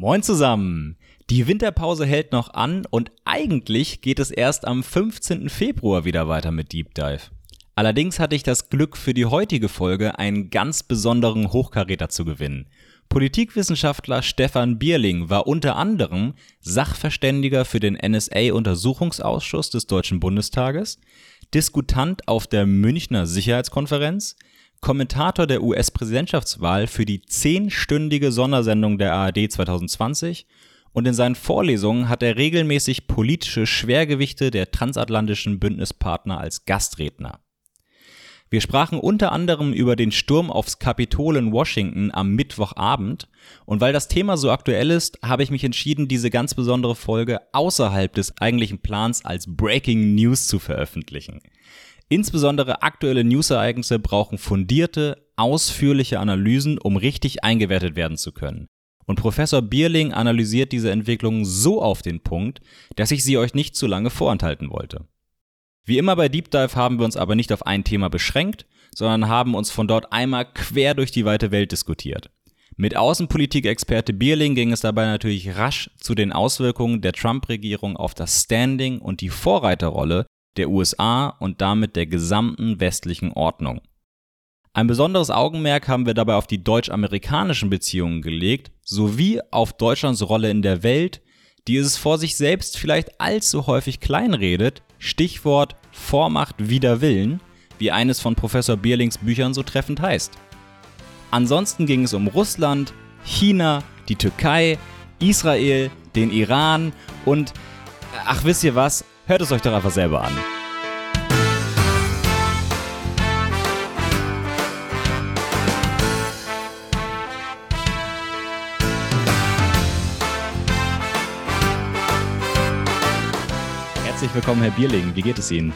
Moin zusammen! Die Winterpause hält noch an und eigentlich geht es erst am 15. Februar wieder weiter mit Deep Dive. Allerdings hatte ich das Glück für die heutige Folge einen ganz besonderen Hochkaräter zu gewinnen. Politikwissenschaftler Stefan Bierling war unter anderem Sachverständiger für den NSA-Untersuchungsausschuss des Deutschen Bundestages, Diskutant auf der Münchner Sicherheitskonferenz, Kommentator der US-Präsidentschaftswahl für die zehnstündige Sondersendung der ARD 2020 und in seinen Vorlesungen hat er regelmäßig politische Schwergewichte der transatlantischen Bündnispartner als Gastredner. Wir sprachen unter anderem über den Sturm aufs Kapitol in Washington am Mittwochabend und weil das Thema so aktuell ist, habe ich mich entschieden, diese ganz besondere Folge außerhalb des eigentlichen Plans als Breaking News zu veröffentlichen. Insbesondere aktuelle Newsereignisse brauchen fundierte, ausführliche Analysen, um richtig eingewertet werden zu können. Und Professor Bierling analysiert diese Entwicklung so auf den Punkt, dass ich sie euch nicht zu lange vorenthalten wollte. Wie immer bei Deep Dive haben wir uns aber nicht auf ein Thema beschränkt, sondern haben uns von dort einmal quer durch die weite Welt diskutiert. Mit Außenpolitik-Experte Bierling ging es dabei natürlich rasch zu den Auswirkungen der Trump-Regierung auf das Standing und die Vorreiterrolle der USA und damit der gesamten westlichen Ordnung. Ein besonderes Augenmerk haben wir dabei auf die deutsch-amerikanischen Beziehungen gelegt, sowie auf Deutschlands Rolle in der Welt, die es vor sich selbst vielleicht allzu häufig kleinredet, Stichwort Vormacht wider Willen, wie eines von Professor Bierlings Büchern so treffend heißt. Ansonsten ging es um Russland, China, die Türkei, Israel, den Iran und, ach wisst ihr was, hört es euch doch einfach selber an. Herzlich willkommen, Herr Bierling. Wie geht es Ihnen?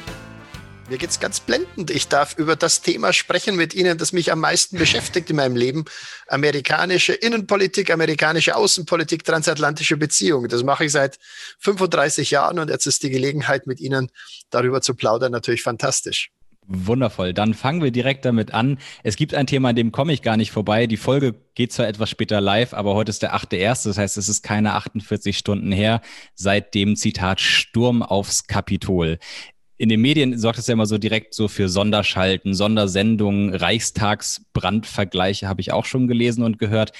Mir geht es ganz blendend. Ich darf über das Thema sprechen mit Ihnen, das mich am meisten beschäftigt in meinem Leben. Amerikanische Innenpolitik, amerikanische Außenpolitik, transatlantische Beziehungen. Das mache ich seit 35 Jahren und jetzt ist die Gelegenheit, mit Ihnen darüber zu plaudern, natürlich fantastisch. Wundervoll. Dann fangen wir direkt damit an. Es gibt ein Thema, an dem komme ich gar nicht vorbei. Die Folge geht zwar etwas später live, aber heute ist der 8.1. Das heißt, es ist keine 48 Stunden her seit dem Zitat Sturm aufs Kapitol. In den Medien sorgt es ja immer so direkt so für Sonderschalten, Sondersendungen, Reichstagsbrandvergleiche habe ich auch schon gelesen und gehört.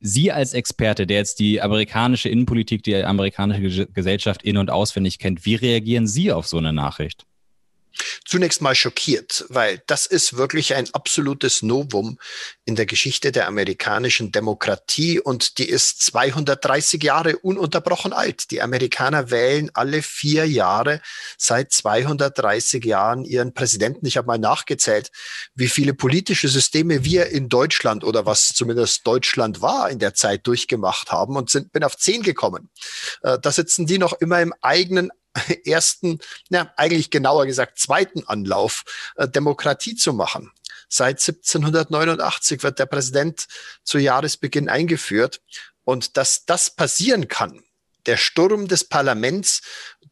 Sie als Experte, der jetzt die amerikanische Innenpolitik, die amerikanische Gesellschaft in- und auswendig kennt, wie reagieren Sie auf so eine Nachricht? Zunächst mal schockiert, weil das ist wirklich ein absolutes Novum in der Geschichte der amerikanischen Demokratie und die ist 230 Jahre ununterbrochen alt. Die Amerikaner wählen alle vier Jahre seit 230 Jahren ihren Präsidenten. Ich habe mal nachgezählt, wie viele politische Systeme wir in Deutschland oder was zumindest Deutschland war in der Zeit durchgemacht haben und sind, bin auf zehn gekommen. Äh, da sitzen die noch immer im eigenen ersten, na, eigentlich genauer gesagt zweiten Anlauf, äh, Demokratie zu machen. Seit 1789 wird der Präsident zu Jahresbeginn eingeführt. Und dass das passieren kann, der Sturm des Parlaments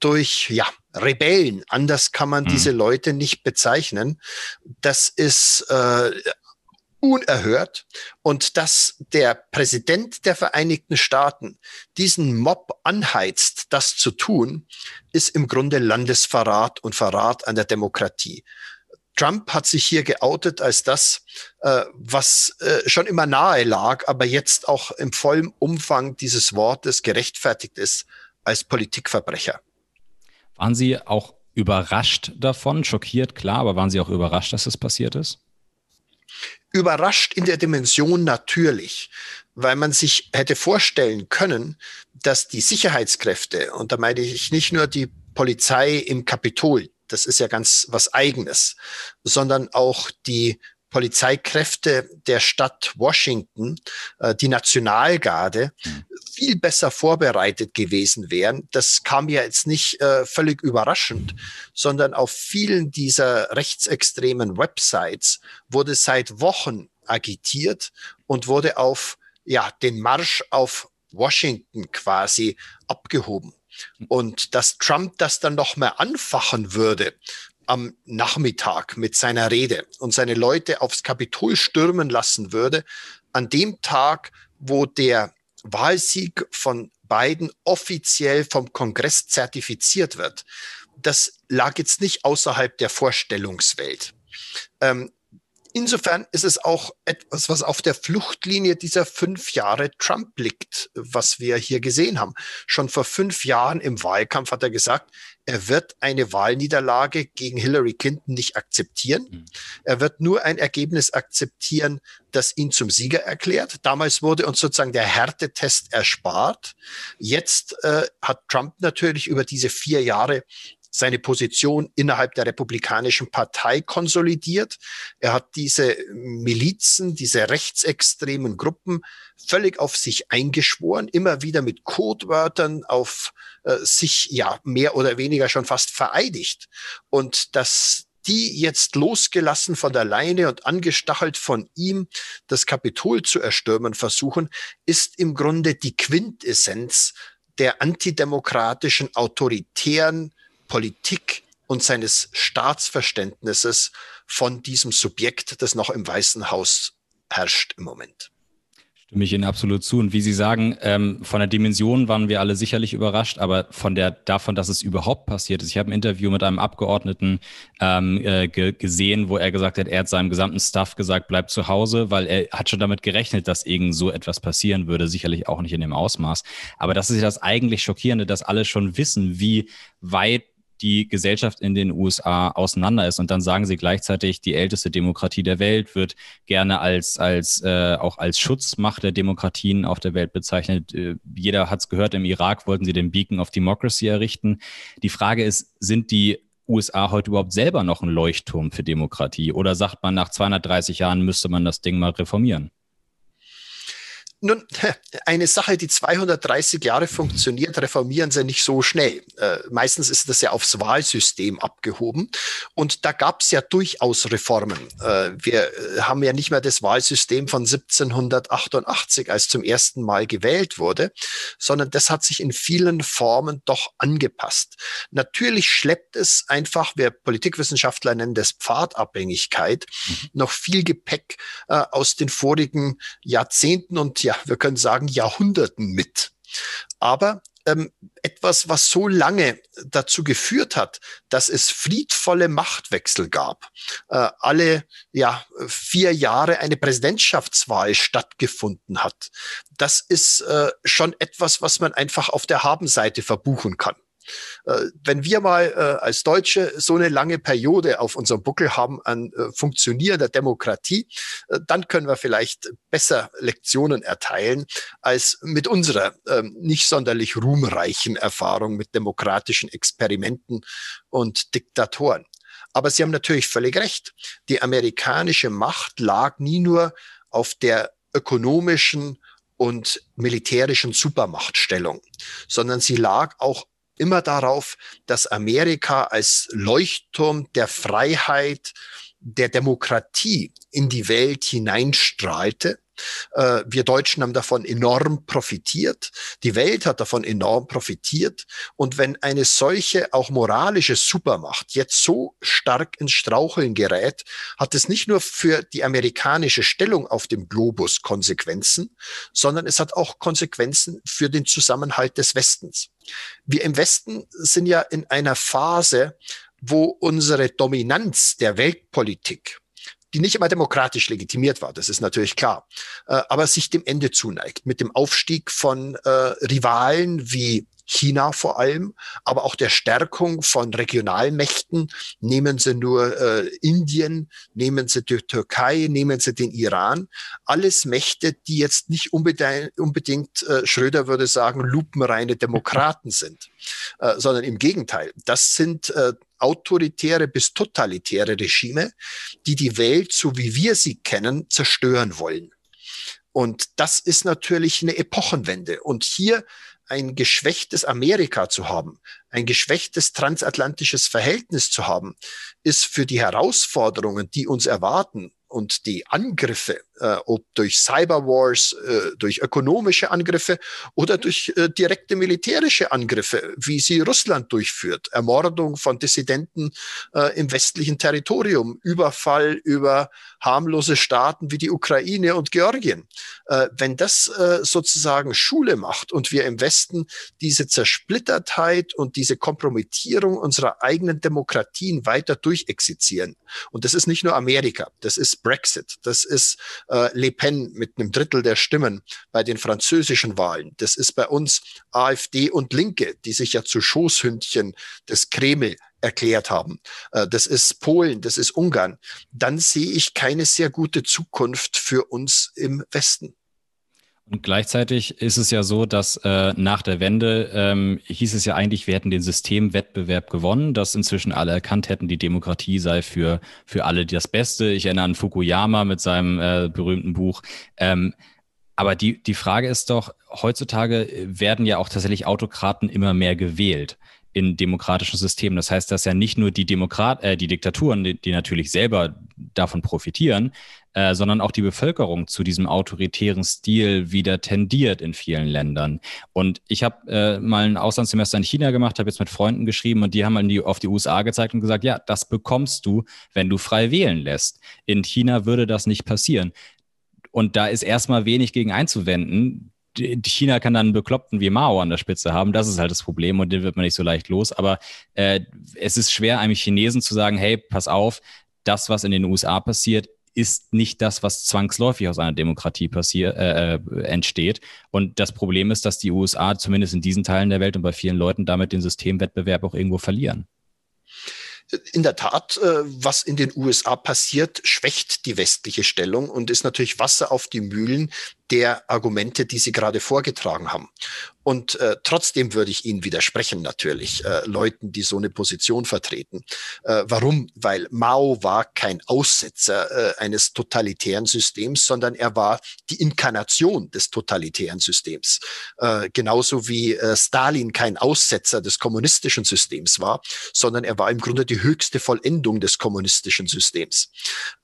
durch ja, Rebellen, anders kann man mhm. diese Leute nicht bezeichnen, das ist äh, unerhört und dass der Präsident der Vereinigten Staaten diesen Mob anheizt, das zu tun, ist im Grunde Landesverrat und Verrat an der Demokratie. Trump hat sich hier geoutet als das, äh, was äh, schon immer nahe lag, aber jetzt auch im vollen Umfang dieses Wortes gerechtfertigt ist als Politikverbrecher. Waren Sie auch überrascht davon, schockiert, klar, aber waren Sie auch überrascht, dass das passiert ist? Überrascht in der Dimension natürlich, weil man sich hätte vorstellen können, dass die Sicherheitskräfte, und da meine ich nicht nur die Polizei im Kapitol, das ist ja ganz was eigenes, sondern auch die Polizeikräfte der Stadt Washington, äh, die Nationalgarde, hm. viel besser vorbereitet gewesen wären. Das kam ja jetzt nicht äh, völlig überraschend, sondern auf vielen dieser rechtsextremen Websites wurde seit Wochen agitiert und wurde auf ja, den Marsch auf Washington quasi abgehoben. Hm. Und dass Trump das dann noch mehr anfachen würde, am Nachmittag mit seiner Rede und seine Leute aufs Kapitol stürmen lassen würde, an dem Tag, wo der Wahlsieg von Biden offiziell vom Kongress zertifiziert wird, das lag jetzt nicht außerhalb der Vorstellungswelt. Ähm, Insofern ist es auch etwas, was auf der Fluchtlinie dieser fünf Jahre Trump liegt, was wir hier gesehen haben. Schon vor fünf Jahren im Wahlkampf hat er gesagt, er wird eine Wahlniederlage gegen Hillary Clinton nicht akzeptieren. Mhm. Er wird nur ein Ergebnis akzeptieren, das ihn zum Sieger erklärt. Damals wurde uns sozusagen der Härtetest erspart. Jetzt äh, hat Trump natürlich über diese vier Jahre seine Position innerhalb der Republikanischen Partei konsolidiert. Er hat diese Milizen, diese rechtsextremen Gruppen völlig auf sich eingeschworen, immer wieder mit Codewörtern auf äh, sich ja mehr oder weniger schon fast vereidigt. Und dass die jetzt losgelassen von der Leine und angestachelt von ihm das Kapitol zu erstürmen versuchen, ist im Grunde die Quintessenz der antidemokratischen, autoritären Politik und seines Staatsverständnisses von diesem Subjekt, das noch im Weißen Haus herrscht im Moment. Stimme ich Ihnen absolut zu. Und wie Sie sagen, ähm, von der Dimension waren wir alle sicherlich überrascht, aber von der davon, dass es überhaupt passiert ist. Ich habe ein Interview mit einem Abgeordneten ähm, äh, ge gesehen, wo er gesagt hat, er hat seinem gesamten Staff gesagt, bleibt zu Hause, weil er hat schon damit gerechnet, dass irgend so etwas passieren würde. Sicherlich auch nicht in dem Ausmaß. Aber das ist ja das eigentlich Schockierende, dass alle schon wissen, wie weit die Gesellschaft in den USA auseinander ist. Und dann sagen sie gleichzeitig, die älteste Demokratie der Welt wird gerne als, als äh, auch als Schutzmacht der Demokratien auf der Welt bezeichnet. Äh, jeder hat es gehört, im Irak wollten sie den Beacon of Democracy errichten. Die Frage ist, sind die USA heute überhaupt selber noch ein Leuchtturm für Demokratie? Oder sagt man, nach 230 Jahren müsste man das Ding mal reformieren? Nun, eine Sache, die 230 Jahre funktioniert, reformieren sie nicht so schnell. Äh, meistens ist das ja aufs Wahlsystem abgehoben. Und da gab es ja durchaus Reformen. Äh, wir äh, haben ja nicht mehr das Wahlsystem von 1788, als zum ersten Mal gewählt wurde, sondern das hat sich in vielen Formen doch angepasst. Natürlich schleppt es einfach, wir Politikwissenschaftler nennen das Pfadabhängigkeit, mhm. noch viel Gepäck äh, aus den vorigen Jahrzehnten und ja, wir können sagen, Jahrhunderten mit. Aber ähm, etwas, was so lange dazu geführt hat, dass es friedvolle Machtwechsel gab, äh, alle ja, vier Jahre eine Präsidentschaftswahl stattgefunden hat, das ist äh, schon etwas, was man einfach auf der Habenseite verbuchen kann. Äh, wenn wir mal äh, als Deutsche so eine lange Periode auf unserem Buckel haben an äh, funktionierender Demokratie, dann können wir vielleicht besser Lektionen erteilen als mit unserer ähm, nicht sonderlich ruhmreichen Erfahrung mit demokratischen Experimenten und Diktatoren. Aber Sie haben natürlich völlig recht. Die amerikanische Macht lag nie nur auf der ökonomischen und militärischen Supermachtstellung, sondern sie lag auch immer darauf, dass Amerika als Leuchtturm der Freiheit, der Demokratie in die Welt hineinstrahlte äh, wir Deutschen haben davon enorm profitiert. Die Welt hat davon enorm profitiert. Und wenn eine solche auch moralische Supermacht jetzt so stark ins Straucheln gerät, hat es nicht nur für die amerikanische Stellung auf dem Globus Konsequenzen, sondern es hat auch Konsequenzen für den Zusammenhalt des Westens. Wir im Westen sind ja in einer Phase, wo unsere Dominanz der Weltpolitik die nicht immer demokratisch legitimiert war, das ist natürlich klar, äh, aber sich dem Ende zuneigt mit dem Aufstieg von äh, Rivalen wie China vor allem, aber auch der Stärkung von Regionalmächten. Nehmen Sie nur äh, Indien, nehmen Sie die Türkei, nehmen Sie den Iran. Alles Mächte, die jetzt nicht unbedingt, unbedingt äh, Schröder würde sagen, lupenreine Demokraten sind, äh, sondern im Gegenteil. Das sind äh, autoritäre bis totalitäre Regime, die die Welt, so wie wir sie kennen, zerstören wollen. Und das ist natürlich eine Epochenwende. Und hier ein geschwächtes Amerika zu haben, ein geschwächtes transatlantisches Verhältnis zu haben, ist für die Herausforderungen, die uns erwarten und die Angriffe äh, ob durch Cyberwars, äh, durch ökonomische Angriffe oder durch äh, direkte militärische Angriffe, wie sie Russland durchführt. Ermordung von Dissidenten äh, im westlichen Territorium, Überfall über harmlose Staaten wie die Ukraine und Georgien. Äh, wenn das äh, sozusagen Schule macht und wir im Westen diese Zersplittertheit und diese Kompromittierung unserer eigenen Demokratien weiter durchexerzieren, und das ist nicht nur Amerika, das ist Brexit, das ist äh, Le Pen mit einem Drittel der Stimmen bei den französischen Wahlen, das ist bei uns AfD und Linke, die sich ja zu Schoßhündchen des Kreml erklärt haben. Äh, das ist Polen, das ist Ungarn. Dann sehe ich keine sehr gute Zukunft für uns im Westen. Und gleichzeitig ist es ja so, dass äh, nach der Wende ähm, hieß es ja eigentlich, wir hätten den Systemwettbewerb gewonnen, dass inzwischen alle erkannt hätten, die Demokratie sei für, für alle das Beste. Ich erinnere an Fukuyama mit seinem äh, berühmten Buch. Ähm, aber die, die Frage ist doch, heutzutage werden ja auch tatsächlich Autokraten immer mehr gewählt in demokratischen Systemen. Das heißt, dass ja nicht nur die Demokrat, äh, die Diktaturen, die, die natürlich selber davon profitieren, äh, sondern auch die Bevölkerung zu diesem autoritären Stil wieder tendiert in vielen Ländern. Und ich habe äh, mal ein Auslandssemester in China gemacht, habe jetzt mit Freunden geschrieben und die haben mal die, auf die USA gezeigt und gesagt, ja, das bekommst du, wenn du frei wählen lässt. In China würde das nicht passieren. Und da ist erstmal wenig gegen einzuwenden. China kann dann einen Bekloppten wie Mao an der Spitze haben. Das ist halt das Problem und den wird man nicht so leicht los. Aber äh, es ist schwer, einem Chinesen zu sagen, hey, pass auf, das, was in den USA passiert, ist nicht das, was zwangsläufig aus einer Demokratie passiert, äh, äh, entsteht. Und das Problem ist, dass die USA zumindest in diesen Teilen der Welt und bei vielen Leuten damit den Systemwettbewerb auch irgendwo verlieren in der Tat, äh, was in den USA passiert, schwächt die westliche Stellung und ist natürlich Wasser auf die Mühlen der Argumente, die Sie gerade vorgetragen haben. Und äh, trotzdem würde ich Ihnen widersprechen, natürlich, äh, Leuten, die so eine Position vertreten. Äh, warum? Weil Mao war kein Aussetzer äh, eines totalitären Systems, sondern er war die Inkarnation des totalitären Systems. Äh, genauso wie äh, Stalin kein Aussetzer des kommunistischen Systems war, sondern er war im Grunde die höchste Vollendung des kommunistischen Systems.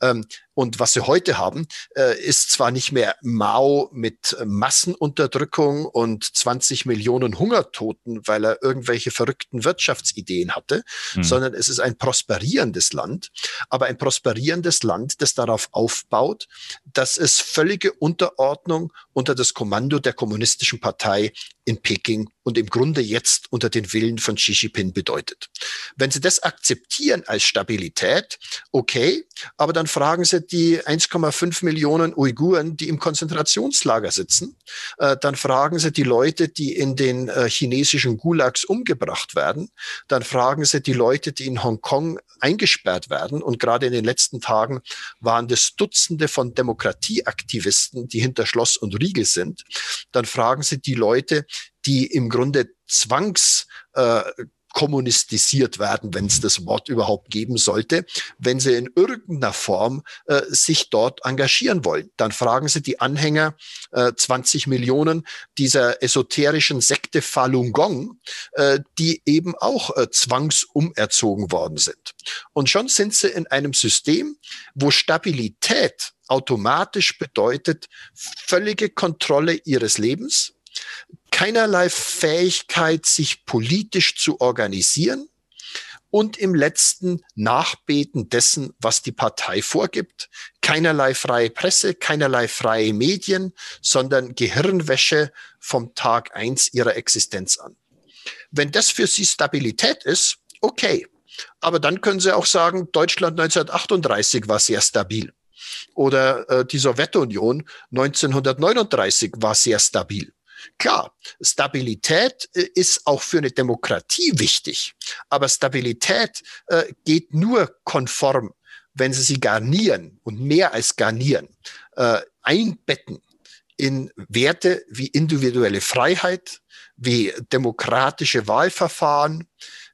Ähm, und was sie heute haben, äh, ist zwar nicht mehr Mao mit Massenunterdrückung und 20 Millionen Hungertoten, weil er irgendwelche verrückten Wirtschaftsideen hatte, mhm. sondern es ist ein prosperierendes Land, aber ein prosperierendes Land, das darauf aufbaut, dass es völlige Unterordnung unter das Kommando der kommunistischen Partei in Peking und im Grunde jetzt unter den Willen von Xi Jinping bedeutet. Wenn Sie das akzeptieren als Stabilität, okay, aber dann fragen Sie die 1,5 Millionen Uiguren, die im Konzentrationslager sitzen, äh, dann fragen Sie die Leute, die in den äh, chinesischen Gulags umgebracht werden, dann fragen Sie die Leute, die in Hongkong eingesperrt werden. Und gerade in den letzten Tagen waren das Dutzende von Demokratieaktivisten, die hinter Schloss und Riegel sind, dann fragen Sie die Leute, die im Grunde zwangs äh, kommunistisiert werden, wenn es das Wort überhaupt geben sollte, wenn sie in irgendeiner Form äh, sich dort engagieren wollen. Dann fragen sie die Anhänger äh, 20 Millionen dieser esoterischen Sekte Falun Gong, äh, die eben auch äh, zwangsumerzogen worden sind. Und schon sind sie in einem System, wo Stabilität automatisch bedeutet völlige Kontrolle ihres Lebens, keinerlei Fähigkeit, sich politisch zu organisieren und im letzten Nachbeten dessen, was die Partei vorgibt. Keinerlei freie Presse, keinerlei freie Medien, sondern Gehirnwäsche vom Tag eins ihrer Existenz an. Wenn das für Sie Stabilität ist, okay. Aber dann können Sie auch sagen, Deutschland 1938 war sehr stabil. Oder äh, die Sowjetunion 1939 war sehr stabil. Klar, Stabilität äh, ist auch für eine Demokratie wichtig, aber Stabilität äh, geht nur konform, wenn Sie sie garnieren und mehr als garnieren, äh, einbetten in Werte wie individuelle Freiheit, wie demokratische Wahlverfahren,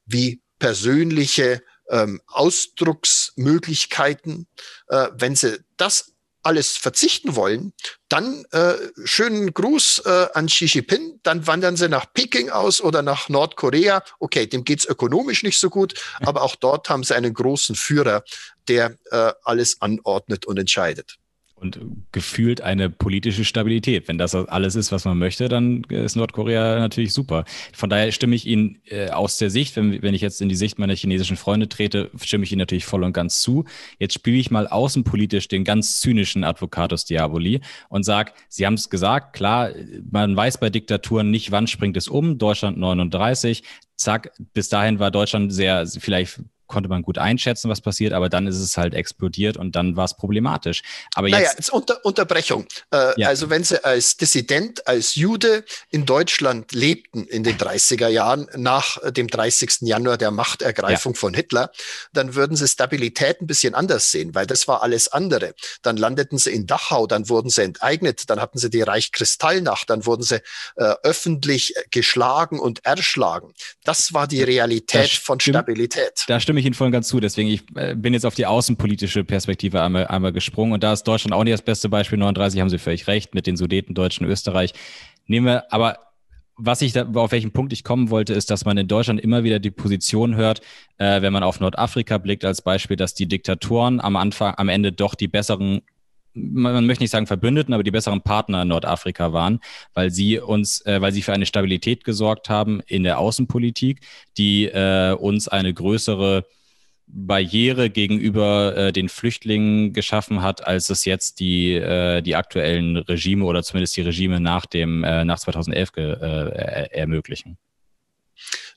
wie persönliche ähm, Ausdrucksmöglichkeiten. Äh, wenn Sie das alles verzichten wollen, dann äh, schönen Gruß äh, an Xi Jinping, dann wandern sie nach Peking aus oder nach Nordkorea. Okay, dem geht's ökonomisch nicht so gut, aber auch dort haben sie einen großen Führer, der äh, alles anordnet und entscheidet. Und gefühlt eine politische Stabilität. Wenn das alles ist, was man möchte, dann ist Nordkorea natürlich super. Von daher stimme ich Ihnen äh, aus der Sicht, wenn, wenn ich jetzt in die Sicht meiner chinesischen Freunde trete, stimme ich Ihnen natürlich voll und ganz zu. Jetzt spiele ich mal außenpolitisch den ganz zynischen Advocatus Diaboli und sage, Sie haben es gesagt, klar, man weiß bei Diktaturen nicht, wann springt es um. Deutschland 39, zack, bis dahin war Deutschland sehr, vielleicht konnte man gut einschätzen, was passiert, aber dann ist es halt explodiert und dann war es problematisch. Aber jetzt, naja, jetzt unter, Unterbrechung. Äh, ja. Also wenn Sie als Dissident, als Jude in Deutschland lebten in den 30er Jahren nach dem 30. Januar der Machtergreifung ja. von Hitler, dann würden Sie Stabilität ein bisschen anders sehen, weil das war alles andere. Dann landeten Sie in Dachau, dann wurden Sie enteignet, dann hatten Sie die Reichskristallnacht, dann wurden Sie äh, öffentlich geschlagen und erschlagen. Das war die Realität von Stabilität. Da stimmt stimme ich Ihnen voll und ganz zu. Deswegen, ich äh, bin jetzt auf die außenpolitische Perspektive einmal, einmal gesprungen. Und da ist Deutschland auch nicht das beste Beispiel. 39 haben Sie völlig recht mit den Sudeten, Deutschen, Österreich. Nehmen wir, aber was ich da, auf welchen Punkt ich kommen wollte, ist, dass man in Deutschland immer wieder die Position hört, äh, wenn man auf Nordafrika blickt als Beispiel, dass die Diktatoren am Anfang, am Ende doch die besseren man möchte nicht sagen Verbündeten, aber die besseren Partner in Nordafrika waren, weil sie uns, äh, weil sie für eine Stabilität gesorgt haben in der Außenpolitik, die äh, uns eine größere Barriere gegenüber äh, den Flüchtlingen geschaffen hat, als es jetzt die, äh, die aktuellen Regime oder zumindest die Regime nach dem äh, nach 2011 äh, ermöglichen.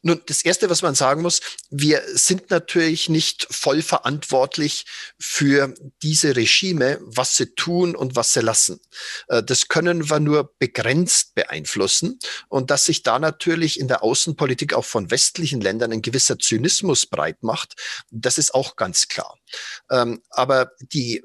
Nun, das Erste, was man sagen muss, wir sind natürlich nicht voll verantwortlich für diese Regime, was sie tun und was sie lassen. Äh, das können wir nur begrenzt beeinflussen. Und dass sich da natürlich in der Außenpolitik auch von westlichen Ländern ein gewisser Zynismus breit macht, das ist auch ganz klar. Ähm, aber die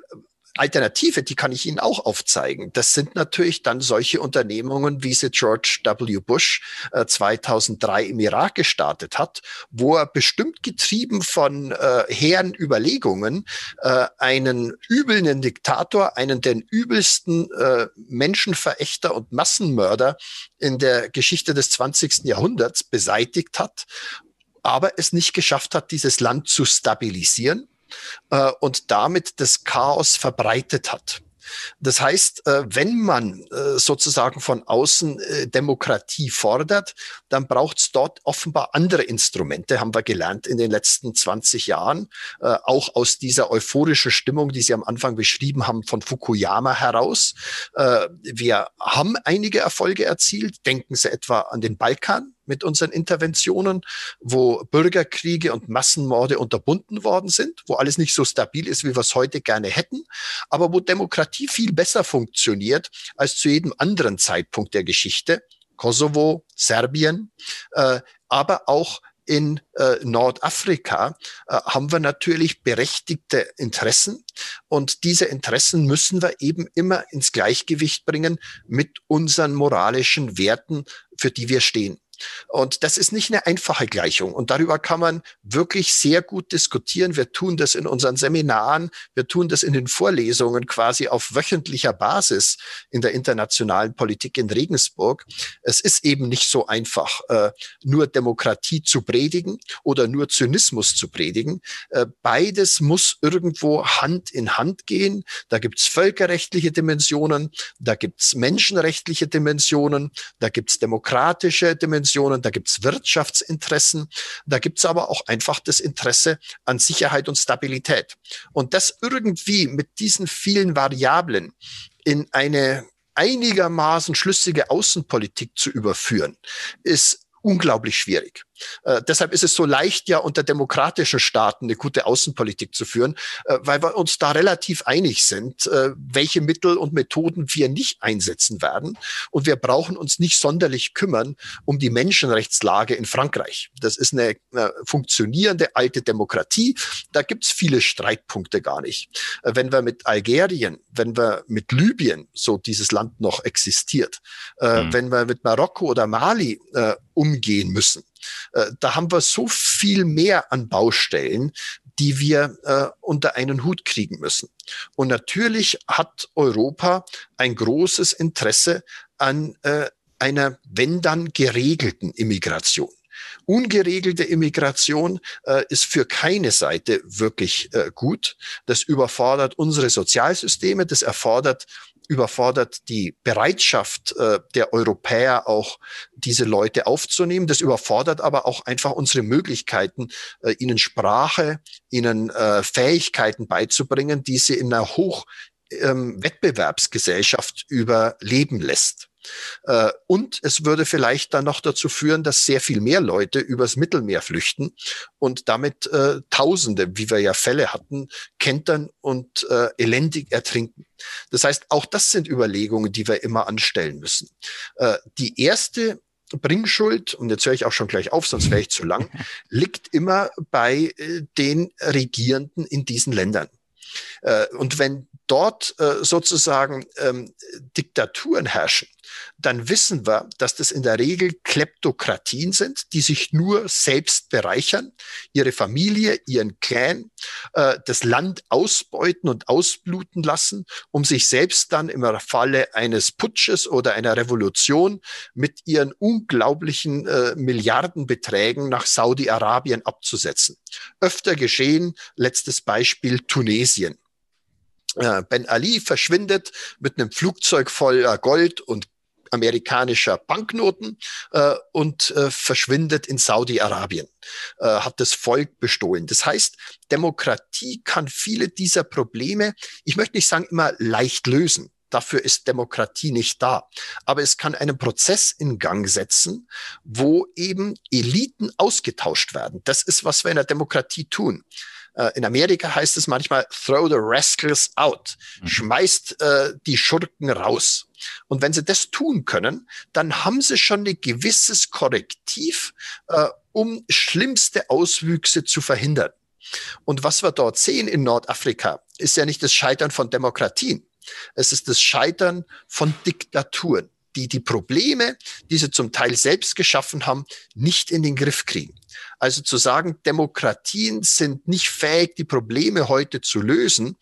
Alternative, die kann ich Ihnen auch aufzeigen. Das sind natürlich dann solche Unternehmungen, wie sie George W. Bush äh, 2003 im Irak gestartet hat, wo er bestimmt getrieben von äh, hehren Überlegungen äh, einen übelnden Diktator, einen der übelsten äh, Menschenverächter und Massenmörder in der Geschichte des 20. Jahrhunderts beseitigt hat, aber es nicht geschafft hat, dieses Land zu stabilisieren äh, und damit das Chaos verbreitet hat. Das heißt, äh, wenn man äh, sozusagen von außen äh, Demokratie fordert, dann braucht es dort offenbar andere Instrumente, haben wir gelernt in den letzten 20 Jahren, auch aus dieser euphorischen Stimmung, die Sie am Anfang beschrieben haben, von Fukuyama heraus. Wir haben einige Erfolge erzielt. Denken Sie etwa an den Balkan mit unseren Interventionen, wo Bürgerkriege und Massenmorde unterbunden worden sind, wo alles nicht so stabil ist, wie wir es heute gerne hätten, aber wo Demokratie viel besser funktioniert als zu jedem anderen Zeitpunkt der Geschichte. Kosovo, Serbien, äh, aber auch in äh, Nordafrika äh, haben wir natürlich berechtigte Interessen und diese Interessen müssen wir eben immer ins Gleichgewicht bringen mit unseren moralischen Werten, für die wir stehen. Und das ist nicht eine einfache Gleichung. Und darüber kann man wirklich sehr gut diskutieren. Wir tun das in unseren Seminaren, wir tun das in den Vorlesungen quasi auf wöchentlicher Basis in der internationalen Politik in Regensburg. Es ist eben nicht so einfach, äh, nur Demokratie zu predigen oder nur Zynismus zu predigen. Äh, beides muss irgendwo Hand in Hand gehen. Da gibt's völkerrechtliche Dimensionen, da gibt's menschenrechtliche Dimensionen, da gibt's demokratische Dimensionen Dimensionen, da gibt's Wirtschaftsinteressen, da gibt's aber auch einfach das Interesse an Sicherheit und Stabilität. Und das irgendwie mit diesen vielen Variablen in eine einigermaßen schlüssige Außenpolitik zu überführen, ist unglaublich schwierig. Äh, deshalb ist es so leicht, ja unter demokratischen Staaten eine gute Außenpolitik zu führen, äh, weil wir uns da relativ einig sind, äh, welche Mittel und Methoden wir nicht einsetzen werden. Und wir brauchen uns nicht sonderlich kümmern um die Menschenrechtslage in Frankreich. Das ist eine, eine funktionierende alte Demokratie. Da gibt's viele Streitpunkte gar nicht. Äh, wenn wir mit Algerien, wenn wir mit Libyen, so dieses Land noch existiert, äh, mhm. wenn wir mit Marokko oder Mali äh, umgehen müssen, äh, da haben wir so viel mehr an Baustellen, die wir äh, unter einen Hut kriegen müssen. Und natürlich hat Europa ein großes Interesse an äh, einer, wenn dann, geregelten Immigration. Ungeregelte Immigration äh, ist für keine Seite wirklich äh, gut. Das überfordert unsere Sozialsysteme, das erfordert überfordert die Bereitschaft äh, der Europäer auch, diese Leute aufzunehmen. Das überfordert aber auch einfach unsere Möglichkeiten, äh, ihnen Sprache, ihnen äh, Fähigkeiten beizubringen, die sie in einer hoch ähm, Wettbewerbsgesellschaft überleben lässt. Äh, und es würde vielleicht dann noch dazu führen, dass sehr viel mehr Leute übers Mittelmeer flüchten und damit äh, Tausende, wie wir ja Fälle hatten, kentern und äh, elendig ertrinken. Das heißt, auch das sind Überlegungen, die wir immer anstellen müssen. Äh, die erste Bringschuld, und jetzt höre ich auch schon gleich auf, sonst wäre ich zu lang, liegt immer bei den Regierenden in diesen Ländern. Und wenn dort sozusagen ähm, Diktaturen herrschen, dann wissen wir, dass das in der Regel Kleptokratien sind, die sich nur selbst bereichern, ihre Familie, ihren Clan, äh, das Land ausbeuten und ausbluten lassen, um sich selbst dann im Falle eines Putsches oder einer Revolution mit ihren unglaublichen äh, Milliardenbeträgen nach Saudi-Arabien abzusetzen. Öfter geschehen, letztes Beispiel Tunesien. Äh, ben Ali verschwindet mit einem Flugzeug voller Gold und amerikanischer Banknoten äh, und äh, verschwindet in Saudi-Arabien, äh, hat das Volk bestohlen. Das heißt, Demokratie kann viele dieser Probleme, ich möchte nicht sagen immer leicht lösen. Dafür ist Demokratie nicht da. Aber es kann einen Prozess in Gang setzen, wo eben Eliten ausgetauscht werden. Das ist, was wir in der Demokratie tun. Äh, in Amerika heißt es manchmal, throw the rascals out. Mhm. Schmeißt äh, die Schurken raus. Und wenn sie das tun können, dann haben sie schon ein gewisses Korrektiv, äh, um schlimmste Auswüchse zu verhindern. Und was wir dort sehen in Nordafrika, ist ja nicht das Scheitern von Demokratien. Es ist das Scheitern von Diktaturen, die die Probleme, die sie zum Teil selbst geschaffen haben, nicht in den Griff kriegen. Also zu sagen, Demokratien sind nicht fähig, die Probleme heute zu lösen,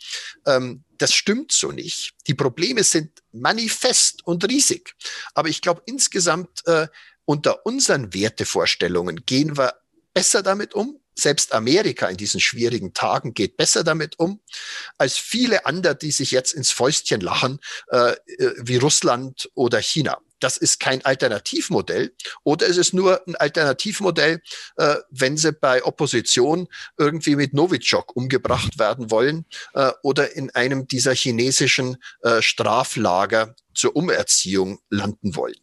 ähm, das stimmt so nicht. Die Probleme sind manifest und riesig. Aber ich glaube, insgesamt äh, unter unseren Wertevorstellungen gehen wir besser damit um. Selbst Amerika in diesen schwierigen Tagen geht besser damit um, als viele andere, die sich jetzt ins Fäustchen lachen, äh, äh wie Russland oder China das ist kein Alternativmodell oder ist es nur ein Alternativmodell, äh, wenn sie bei Opposition irgendwie mit Novichok umgebracht werden wollen äh, oder in einem dieser chinesischen äh, Straflager zur Umerziehung landen wollen.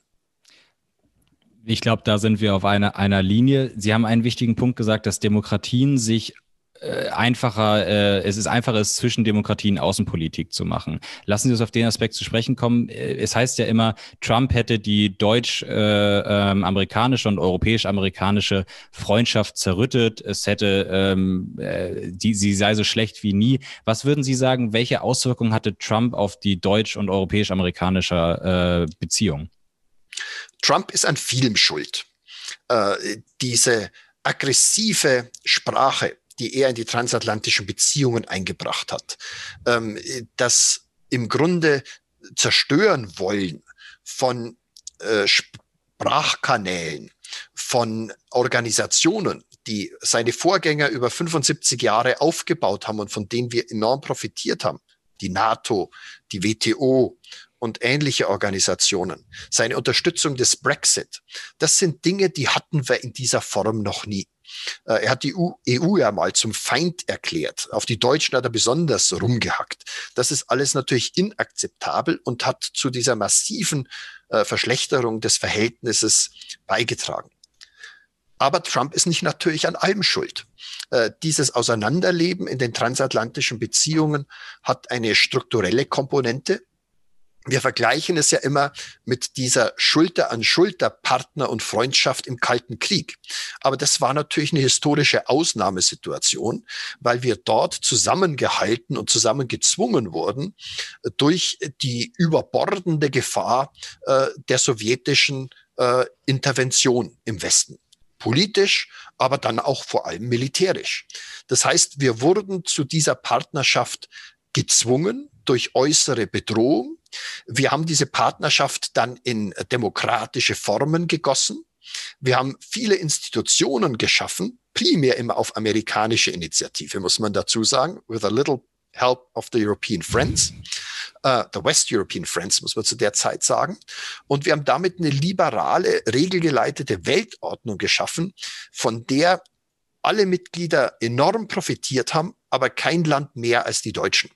Ich glaube, da sind wir auf einer, einer Linie. Sie haben einen wichtigen Punkt gesagt, dass Demokratien sich einfacher, äh, es ist einfacher, es zwischen Demokratie und Außenpolitik zu machen. Lassen Sie uns auf den Aspekt zu sprechen kommen. Äh, es heißt ja immer, Trump hätte die deutsch-amerikanische äh, ähm, und europäisch-amerikanische Freundschaft zerrüttet. Es hätte, ähm, äh, die, sie sei so schlecht wie nie. Was würden Sie sagen, welche Auswirkungen hatte Trump auf die deutsch- und europäisch-amerikanische äh, Beziehung? Trump ist an vielem schuld. Äh, diese aggressive Sprache, die er in die transatlantischen Beziehungen eingebracht hat. Ähm, das im Grunde zerstören wollen von äh, Sprachkanälen, von Organisationen, die seine Vorgänger über 75 Jahre aufgebaut haben und von denen wir enorm profitiert haben. Die NATO, die WTO und ähnliche Organisationen, seine Unterstützung des Brexit. Das sind Dinge, die hatten wir in dieser Form noch nie. Äh, er hat die EU, EU ja mal zum Feind erklärt. Auf die Deutschen hat er besonders rumgehackt. Das ist alles natürlich inakzeptabel und hat zu dieser massiven äh, Verschlechterung des Verhältnisses beigetragen. Aber Trump ist nicht natürlich an allem schuld. Äh, dieses Auseinanderleben in den transatlantischen Beziehungen hat eine strukturelle Komponente wir vergleichen es ja immer mit dieser Schulter an Schulter Partner und Freundschaft im Kalten Krieg. Aber das war natürlich eine historische Ausnahmesituation, weil wir dort zusammengehalten und zusammengezwungen wurden durch die überbordende Gefahr äh, der sowjetischen äh, Intervention im Westen politisch, aber dann auch vor allem militärisch. Das heißt, wir wurden zu dieser Partnerschaft gezwungen durch äußere Bedrohung. Wir haben diese Partnerschaft dann in demokratische Formen gegossen. Wir haben viele Institutionen geschaffen, primär immer auf amerikanische Initiative, muss man dazu sagen, with a little help of the European Friends, uh, the West European Friends, muss man zu der Zeit sagen. Und wir haben damit eine liberale, regelgeleitete Weltordnung geschaffen, von der alle Mitglieder enorm profitiert haben, aber kein Land mehr als die Deutschen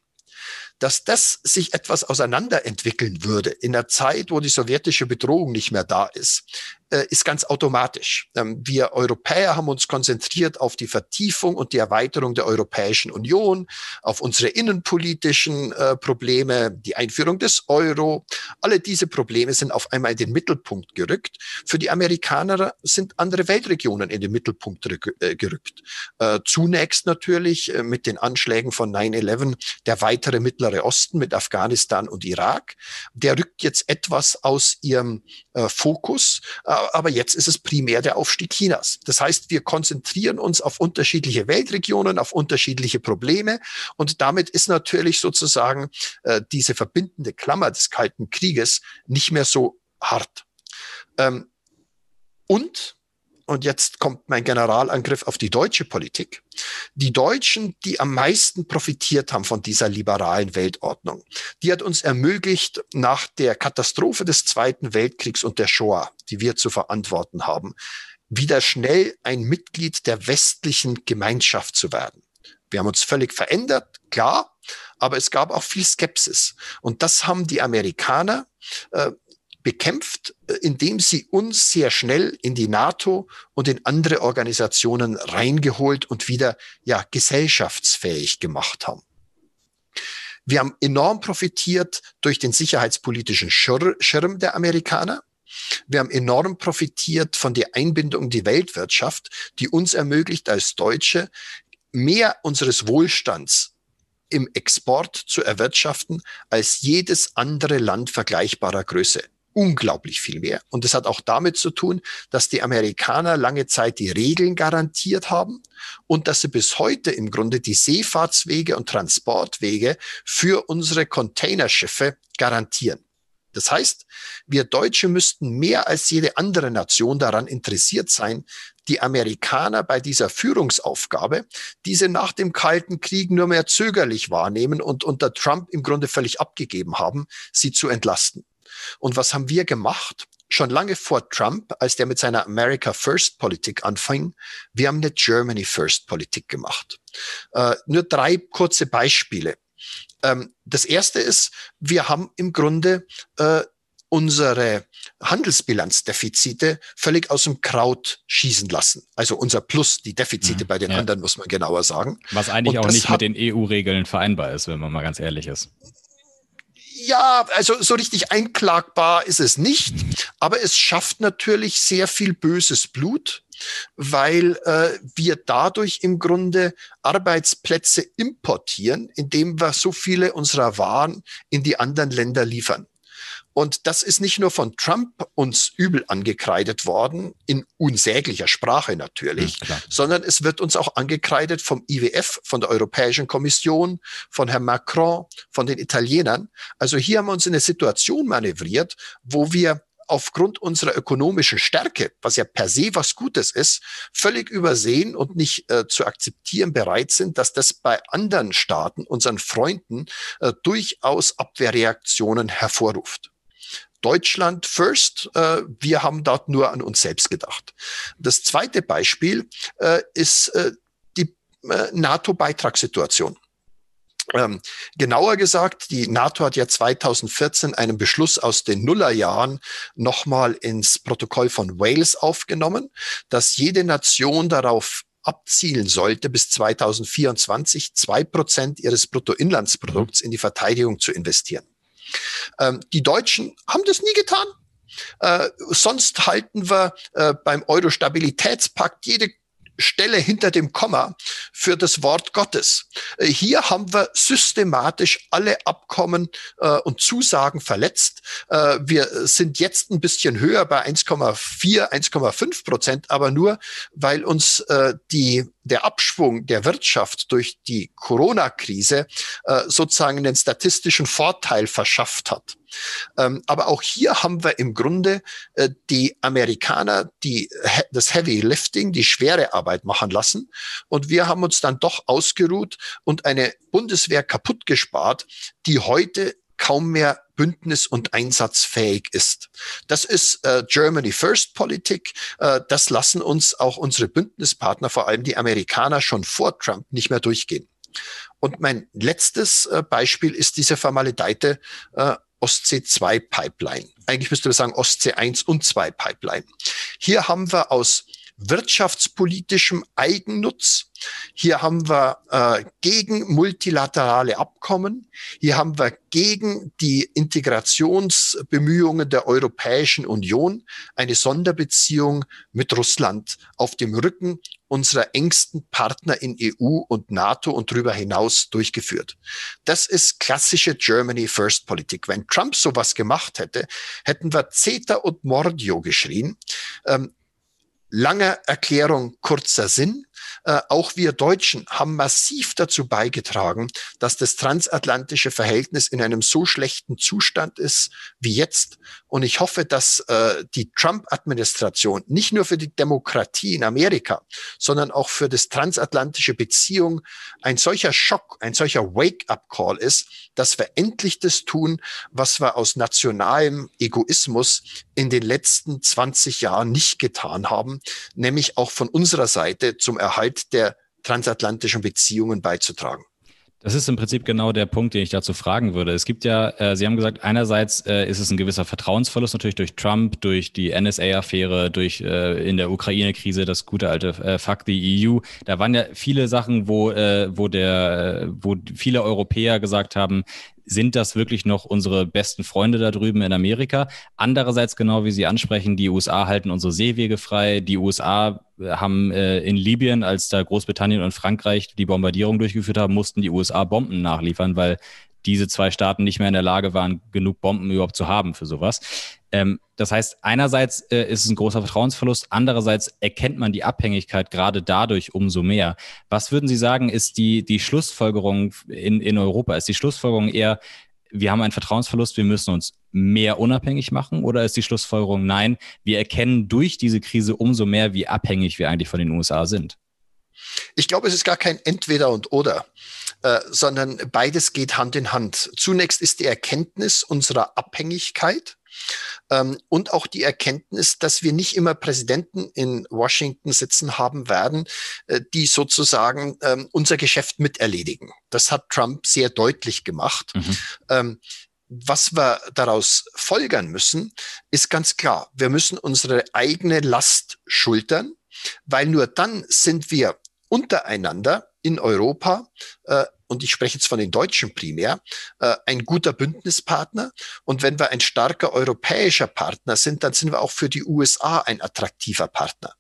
dass das sich etwas auseinanderentwickeln würde in der Zeit, wo die sowjetische Bedrohung nicht mehr da ist, äh, ist ganz automatisch. Ähm, wir Europäer haben uns konzentriert auf die Vertiefung und die Erweiterung der Europäischen Union, auf unsere innenpolitischen äh, Probleme, die Einführung des Euro. Alle diese Probleme sind auf einmal in den Mittelpunkt gerückt. Für die Amerikaner sind andere Weltregionen in den Mittelpunkt äh, gerückt. Zunächst natürlich mit den Anschlägen von 9-11 der weitere Mittlere Osten mit Afghanistan und Irak. Der rückt jetzt etwas aus ihrem Fokus aber jetzt ist es primär der Aufstieg Chinas. Das heißt, wir konzentrieren uns auf unterschiedliche Weltregionen, auf unterschiedliche Probleme und damit ist natürlich sozusagen äh, diese verbindende Klammer des Kalten Krieges nicht mehr so hart. Ähm, und und jetzt kommt mein Generalangriff auf die deutsche Politik. Die Deutschen, die am meisten profitiert haben von dieser liberalen Weltordnung, die hat uns ermöglicht, nach der Katastrophe des Zweiten Weltkriegs und der Shoah, die wir zu verantworten haben, wieder schnell ein Mitglied der westlichen Gemeinschaft zu werden. Wir haben uns völlig verändert, klar, aber es gab auch viel Skepsis. Und das haben die Amerikaner äh, bekämpft, äh, indem sie uns sehr schnell in die NATO und in andere Organisationen reingeholt und wieder ja gesellschaftsfähig gemacht haben. Wir haben enorm profitiert durch den sicherheitspolitischen Schirm der Amerikaner. Wir haben enorm profitiert von der Einbindung in die Weltwirtschaft, die uns ermöglicht, als Deutsche mehr unseres Wohlstands im Export zu erwirtschaften als jedes andere Land vergleichbarer Größe unglaublich viel mehr. Und das hat auch damit zu tun, dass die Amerikaner lange Zeit die Regeln garantiert haben und dass sie bis heute im Grunde die Seefahrtswege und Transportwege für unsere Containerschiffe garantieren. Das heißt, wir Deutsche müssten mehr als jede andere Nation daran interessiert sein, die Amerikaner bei dieser Führungsaufgabe, diese nach dem Kalten Krieg nur mehr zögerlich wahrnehmen und unter Trump im Grunde völlig abgegeben haben, sie zu entlasten. Und was haben wir gemacht? Schon lange vor Trump, als der mit seiner America First Politik anfing, wir haben eine Germany First Politik gemacht. Äh, nur drei kurze Beispiele. Ähm, das erste ist, wir haben im Grunde äh, unsere Handelsbilanzdefizite völlig aus dem Kraut schießen lassen. Also unser Plus, die Defizite mhm, bei den ja. anderen, muss man genauer sagen. Was eigentlich Und auch nicht mit den EU-Regeln vereinbar ist, wenn man mal ganz ehrlich ist. Ja, also so richtig einklagbar ist es nicht, aber es schafft natürlich sehr viel böses Blut, weil äh, wir dadurch im Grunde Arbeitsplätze importieren, indem wir so viele unserer Waren in die anderen Länder liefern. Und das ist nicht nur von Trump uns übel angekreidet worden, in unsäglicher Sprache natürlich, ja, sondern es wird uns auch angekreidet vom IWF, von der Europäischen Kommission, von Herrn Macron, von den Italienern. Also hier haben wir uns in eine Situation manövriert, wo wir aufgrund unserer ökonomischen Stärke, was ja per se was Gutes ist, völlig übersehen und nicht äh, zu akzeptieren bereit sind, dass das bei anderen Staaten, unseren Freunden, äh, durchaus Abwehrreaktionen hervorruft. Deutschland first. Äh, wir haben dort nur an uns selbst gedacht. Das zweite Beispiel äh, ist äh, die NATO-Beitragssituation. Ähm, genauer gesagt, die NATO hat ja 2014 einen Beschluss aus den Nullerjahren nochmal ins Protokoll von Wales aufgenommen, dass jede Nation darauf abzielen sollte, bis 2024 zwei Prozent ihres Bruttoinlandsprodukts in die Verteidigung zu investieren. Ähm, die Deutschen haben das nie getan. Äh, sonst halten wir äh, beim Euro-Stabilitätspakt jede Stelle hinter dem Komma für das Wort Gottes. Äh, hier haben wir systematisch alle Abkommen äh, und Zusagen verletzt. Äh, wir sind jetzt ein bisschen höher bei 1,4, 1,5 Prozent, aber nur, weil uns äh, die der Abschwung der Wirtschaft durch die Corona-Krise äh, sozusagen einen statistischen Vorteil verschafft hat. Ähm, aber auch hier haben wir im Grunde äh, die Amerikaner, die das Heavy Lifting, die schwere Arbeit machen lassen. Und wir haben uns dann doch ausgeruht und eine Bundeswehr kaputt gespart, die heute kaum mehr bündnis- und einsatzfähig ist. Das ist äh, Germany First Politik. Äh, das lassen uns auch unsere Bündnispartner, vor allem die Amerikaner, schon vor Trump nicht mehr durchgehen. Und mein letztes äh, Beispiel ist diese Formalideite äh, Ostsee 2 Pipeline. Eigentlich müsste man sagen Ostsee 1 und 2 Pipeline. Hier haben wir aus wirtschaftspolitischem Eigennutz. Hier haben wir äh, gegen multilaterale Abkommen. Hier haben wir gegen die Integrationsbemühungen der Europäischen Union eine Sonderbeziehung mit Russland auf dem Rücken unserer engsten Partner in EU und NATO und darüber hinaus durchgeführt. Das ist klassische Germany First Politik. Wenn Trump sowas gemacht hätte, hätten wir CETA und Mordio geschrien. Ähm, Lange Erklärung, kurzer Sinn. Äh, auch wir Deutschen haben massiv dazu beigetragen, dass das transatlantische Verhältnis in einem so schlechten Zustand ist wie jetzt. Und ich hoffe, dass äh, die Trump-Administration nicht nur für die Demokratie in Amerika, sondern auch für das transatlantische Beziehung ein solcher Schock, ein solcher Wake-up-Call ist, dass wir endlich das tun, was wir aus nationalem Egoismus in den letzten 20 Jahren nicht getan haben, nämlich auch von unserer Seite zum Erhalt der transatlantischen Beziehungen beizutragen. Das ist im Prinzip genau der Punkt, den ich dazu fragen würde. Es gibt ja, äh, Sie haben gesagt, einerseits äh, ist es ein gewisser Vertrauensverlust natürlich durch Trump, durch die NSA-Affäre, durch äh, in der Ukraine-Krise das gute alte äh, Fuck the EU. Da waren ja viele Sachen, wo, äh, wo der, wo viele Europäer gesagt haben, sind das wirklich noch unsere besten Freunde da drüben in Amerika? Andererseits, genau wie Sie ansprechen, die USA halten unsere Seewege frei. Die USA äh, haben äh, in Libyen, als da Großbritannien und Frankreich die Bombardierung durchgeführt haben, mussten die USA Bomben nachliefern, weil diese zwei Staaten nicht mehr in der Lage waren, genug Bomben überhaupt zu haben für sowas. Ähm, das heißt, einerseits äh, ist es ein großer Vertrauensverlust, andererseits erkennt man die Abhängigkeit gerade dadurch umso mehr. Was würden Sie sagen, ist die, die Schlussfolgerung in, in Europa? Ist die Schlussfolgerung eher, wir haben einen Vertrauensverlust, wir müssen uns mehr unabhängig machen? Oder ist die Schlussfolgerung, nein, wir erkennen durch diese Krise umso mehr, wie abhängig wir eigentlich von den USA sind? Ich glaube, es ist gar kein Entweder und Oder. Äh, sondern beides geht Hand in Hand. Zunächst ist die Erkenntnis unserer Abhängigkeit ähm, und auch die Erkenntnis, dass wir nicht immer Präsidenten in Washington sitzen haben werden, äh, die sozusagen ähm, unser Geschäft miterledigen. Das hat Trump sehr deutlich gemacht. Mhm. Ähm, was wir daraus folgern müssen, ist ganz klar. Wir müssen unsere eigene Last schultern, weil nur dann sind wir untereinander in Europa äh, und ich spreche jetzt von den Deutschen primär, äh, ein guter Bündnispartner. Und wenn wir ein starker europäischer Partner sind, dann sind wir auch für die USA ein attraktiver Partner.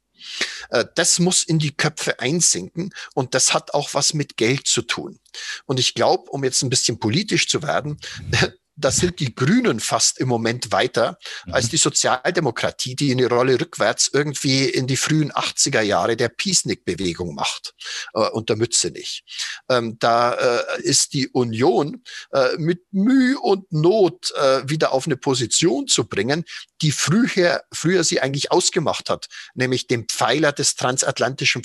Äh, das muss in die Köpfe einsinken und das hat auch was mit Geld zu tun. Und ich glaube, um jetzt ein bisschen politisch zu werden, da sind die Grünen fast im Moment weiter mhm. als die Sozialdemokratie, die eine Rolle rückwärts irgendwie in die frühen 80er Jahre der Peacenik-Bewegung macht, äh, unter Mütze nicht. Ähm, da äh, ist die Union äh, mit Mühe und Not äh, wieder auf eine Position zu bringen, die früher, früher sie eigentlich ausgemacht hat, nämlich dem Pfeiler des transatlantischen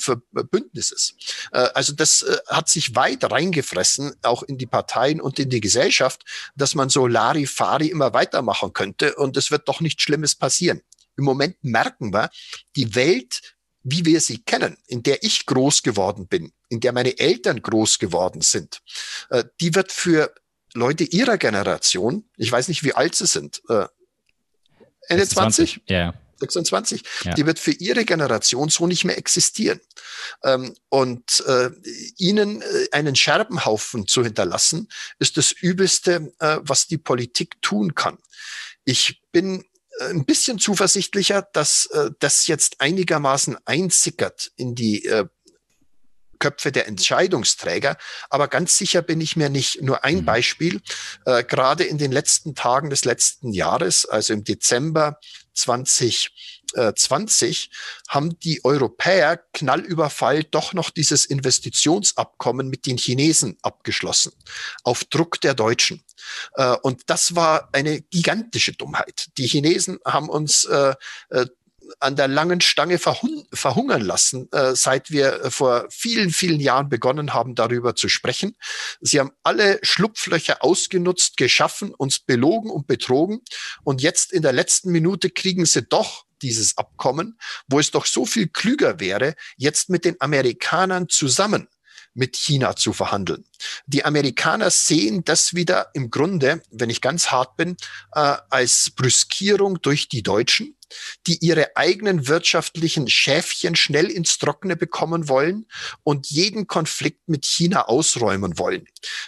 Bündnisses. Äh, also das äh, hat sich weit reingefressen, auch in die Parteien und in die Gesellschaft, dass man so Larifari immer weitermachen könnte und es wird doch nichts Schlimmes passieren. Im Moment merken wir, die Welt, wie wir sie kennen, in der ich groß geworden bin, in der meine Eltern groß geworden sind, äh, die wird für Leute ihrer Generation, ich weiß nicht, wie alt sie sind, Ende 20? 20? Ja. 26, ja. die wird für ihre Generation so nicht mehr existieren. Ähm, und äh, ihnen äh, einen Scherbenhaufen zu hinterlassen, ist das Übelste, äh, was die Politik tun kann. Ich bin äh, ein bisschen zuversichtlicher, dass äh, das jetzt einigermaßen einsickert in die äh, Köpfe der Entscheidungsträger. Aber ganz sicher bin ich mir nicht. Nur ein mhm. Beispiel. Äh, gerade in den letzten Tagen des letzten Jahres, also im Dezember 20 20 haben die Europäer knallüberfall doch noch dieses Investitionsabkommen mit den Chinesen abgeschlossen, auf Druck der Deutschen. Äh, und das war eine gigantische Dummheit. Die Chinesen haben uns äh, äh, an der langen Stange verhun verhungern lassen, äh, seit wir vor vielen, vielen Jahren begonnen haben, darüber zu sprechen. Sie haben alle Schlupflöcher ausgenutzt, geschaffen, uns belogen und betrogen. Und jetzt in der letzten Minute kriegen sie doch dieses Abkommen, wo es doch so viel klüger wäre, jetzt mit den Amerikanern zusammen mit China zu verhandeln. Die Amerikaner sehen das wieder im Grunde, wenn ich ganz hart bin, äh, als Brüskierung durch die Deutschen, die ihre eigenen wirtschaftlichen Schäfchen schnell ins Trockene bekommen wollen und jeden Konflikt mit China ausräumen wollen.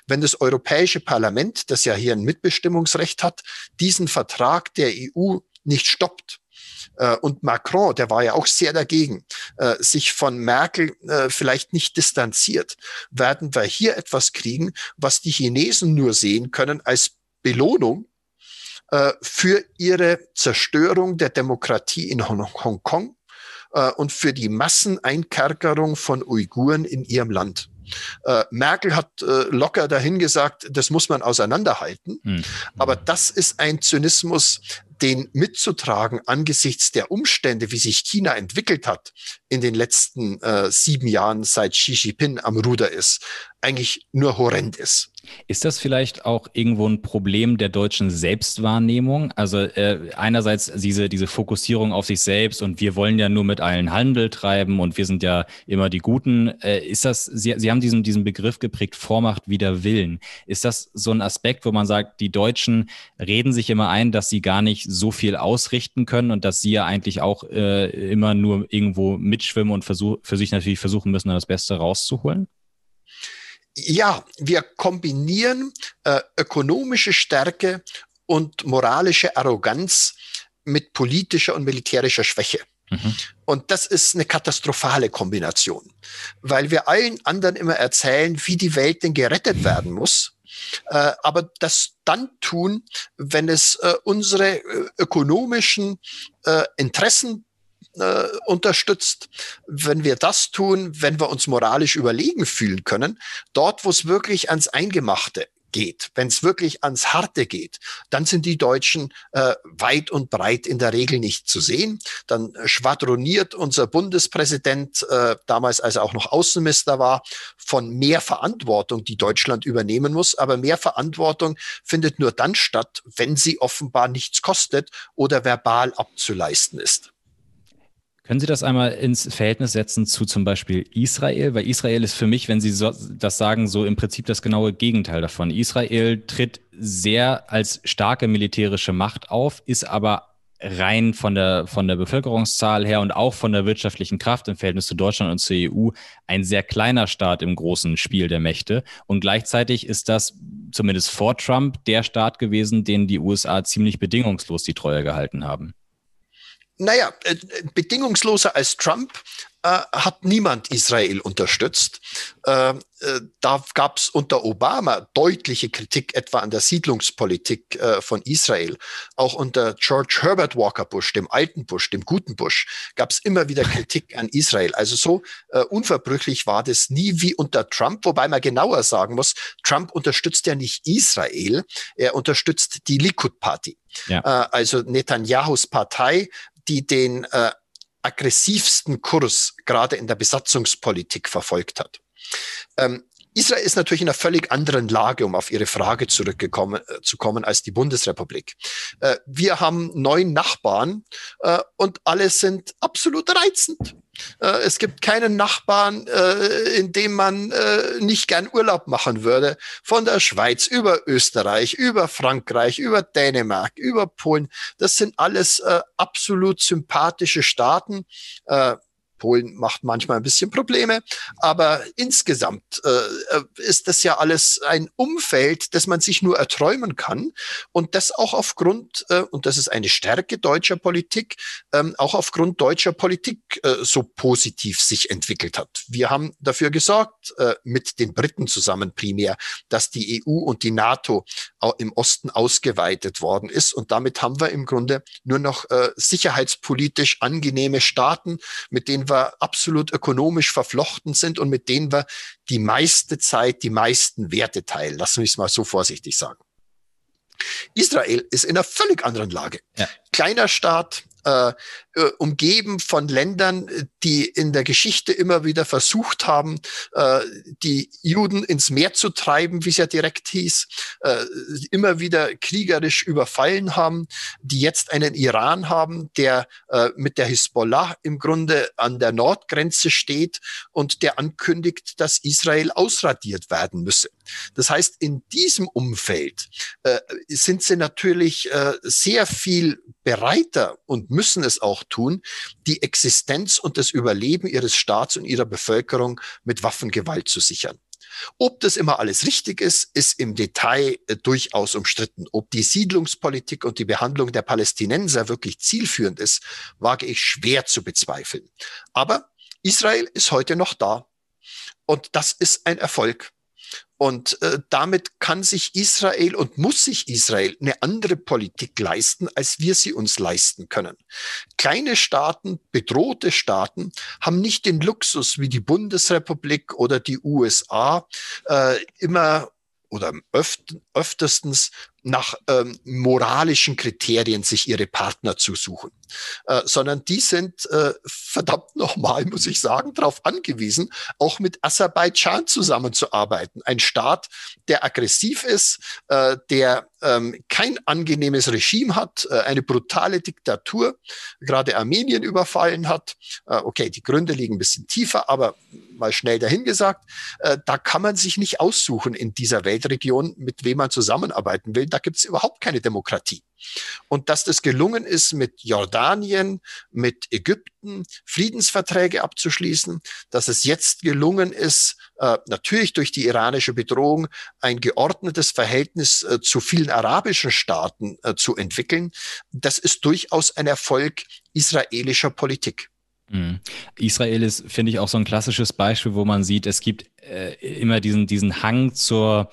Wenn das Europäische Parlament, das ja hier ein Mitbestimmungsrecht hat, diesen Vertrag der EU nicht stoppt, äh, und Macron, der war ja auch sehr dagegen, äh, sich von Merkel äh, vielleicht nicht distanziert, werden wir hier etwas kriegen, was die Chinesen nur sehen können als Belohnung für ihre Zerstörung der Demokratie in Hongkong und für die Masseneinkerkerung von Uiguren in ihrem Land. Äh, Merkel hat äh, locker dahin gesagt, das muss man auseinanderhalten. Hm. Aber das ist ein Zynismus, den mitzutragen angesichts der Umstände, wie sich China entwickelt hat in den letzten äh, sieben Jahren, seit Xi Jinping am Ruder ist, eigentlich nur horrend ist. Ist das vielleicht auch irgendwo ein Problem der deutschen Selbstwahrnehmung? Also äh, einerseits diese, diese Fokussierung auf sich selbst und wir wollen ja nur mit allen Handel treiben und wir sind ja immer die Guten. Äh, ist das, Sie, Sie haben diesen, diesen Begriff geprägt, Vormacht wider Willen. Ist das so ein Aspekt, wo man sagt, die Deutschen reden sich immer ein, dass sie gar nicht so viel ausrichten können und dass sie ja eigentlich auch äh, immer nur irgendwo mitschwimmen und versuch, für sich natürlich versuchen müssen, das Beste rauszuholen? Ja, wir kombinieren äh, ökonomische Stärke und moralische Arroganz mit politischer und militärischer Schwäche. Mhm. Und das ist eine katastrophale Kombination, weil wir allen anderen immer erzählen, wie die Welt denn gerettet werden muss. Äh, aber das dann tun, wenn es äh, unsere äh, ökonomischen äh, Interessen äh, unterstützt. Wenn wir das tun, wenn wir uns moralisch überlegen fühlen können, dort, wo es wirklich ans Eingemachte geht, wenn es wirklich ans Harte geht, dann sind die Deutschen äh, weit und breit in der Regel nicht zu sehen. Dann schwadroniert unser Bundespräsident, äh, damals als er auch noch Außenminister war, von mehr Verantwortung, die Deutschland übernehmen muss. Aber mehr Verantwortung findet nur dann statt, wenn sie offenbar nichts kostet oder verbal abzuleisten ist. Können Sie das einmal ins Verhältnis setzen zu zum Beispiel Israel? Weil Israel ist für mich, wenn Sie so, das sagen, so im Prinzip das genaue Gegenteil davon. Israel tritt sehr als starke militärische Macht auf, ist aber rein von der, von der Bevölkerungszahl her und auch von der wirtschaftlichen Kraft im Verhältnis zu Deutschland und zur EU ein sehr kleiner Staat im großen Spiel der Mächte. Und gleichzeitig ist das zumindest vor Trump der Staat gewesen, den die USA ziemlich bedingungslos die Treue gehalten haben. Naja, äh, bedingungsloser als Trump äh, hat niemand Israel unterstützt. Äh, äh, da gab es unter Obama deutliche Kritik etwa an der Siedlungspolitik äh, von Israel. Auch unter George Herbert Walker Bush, dem alten Bush, dem guten Bush, gab es immer wieder Kritik an Israel. Also so äh, unverbrüchlich war das nie wie unter Trump, wobei man genauer sagen muss, Trump unterstützt ja nicht Israel, er unterstützt die Likud-Party. Ja. Äh, also Netanyahus Partei, die den äh, aggressivsten Kurs gerade in der Besatzungspolitik verfolgt hat. Ähm, Israel ist natürlich in einer völlig anderen Lage, um auf Ihre Frage zurückgekommen äh, zu kommen, als die Bundesrepublik. Äh, wir haben neun Nachbarn äh, und alle sind absolut reizend. Es gibt keinen Nachbarn, in dem man nicht gern Urlaub machen würde. Von der Schweiz über Österreich, über Frankreich, über Dänemark, über Polen. Das sind alles absolut sympathische Staaten Polen macht manchmal ein bisschen Probleme, aber insgesamt äh, ist das ja alles ein Umfeld, das man sich nur erträumen kann und das auch aufgrund, äh, und das ist eine Stärke deutscher Politik, ähm, auch aufgrund deutscher Politik äh, so positiv sich entwickelt hat. Wir haben dafür gesorgt, äh, mit den Briten zusammen primär, dass die EU und die NATO im Osten ausgeweitet worden ist und damit haben wir im Grunde nur noch äh, sicherheitspolitisch angenehme Staaten, mit denen wir absolut ökonomisch verflochten sind und mit denen wir die meiste Zeit die meisten Werte teilen. Lassen wir es mal so vorsichtig sagen. Israel ist in einer völlig anderen Lage. Ja. Kleiner Staat, äh, äh, umgeben von Ländern, die in der Geschichte immer wieder versucht haben, äh, die Juden ins Meer zu treiben, wie es ja direkt hieß, äh, immer wieder kriegerisch überfallen haben, die jetzt einen Iran haben, der äh, mit der Hisbollah im Grunde an der Nordgrenze steht und der ankündigt, dass Israel ausradiert werden müsse. Das heißt, in diesem Umfeld äh, sind sie natürlich äh, sehr viel bereiter und müssen es auch tun, die Existenz und das Überleben ihres Staats und ihrer Bevölkerung mit Waffengewalt zu sichern. Ob das immer alles richtig ist, ist im Detail äh, durchaus umstritten. Ob die Siedlungspolitik und die Behandlung der Palästinenser wirklich zielführend ist, wage ich schwer zu bezweifeln. Aber Israel ist heute noch da. Und das ist ein Erfolg. Und äh, damit kann sich Israel und muss sich Israel eine andere Politik leisten, als wir sie uns leisten können. Kleine Staaten, bedrohte Staaten haben nicht den Luxus wie die Bundesrepublik oder die USA, äh, immer oder öft, öfterstens nach ähm, moralischen Kriterien sich ihre Partner zu suchen, äh, sondern die sind äh, verdammt nochmal, muss ich sagen, darauf angewiesen, auch mit Aserbaidschan zusammenzuarbeiten. Ein Staat, der aggressiv ist, äh, der ähm, kein angenehmes Regime hat, äh, eine brutale Diktatur, gerade Armenien überfallen hat. Äh, okay, die Gründe liegen ein bisschen tiefer, aber mal schnell dahingesagt, äh, da kann man sich nicht aussuchen in dieser Weltregion, mit wem man zusammenarbeiten will da gibt es überhaupt keine Demokratie. Und dass das gelungen ist, mit Jordanien, mit Ägypten Friedensverträge abzuschließen, dass es jetzt gelungen ist, äh, natürlich durch die iranische Bedrohung ein geordnetes Verhältnis äh, zu vielen arabischen Staaten äh, zu entwickeln, das ist durchaus ein Erfolg israelischer Politik. Mhm. Israel ist, finde ich, auch so ein klassisches Beispiel, wo man sieht, es gibt äh, immer diesen, diesen Hang zur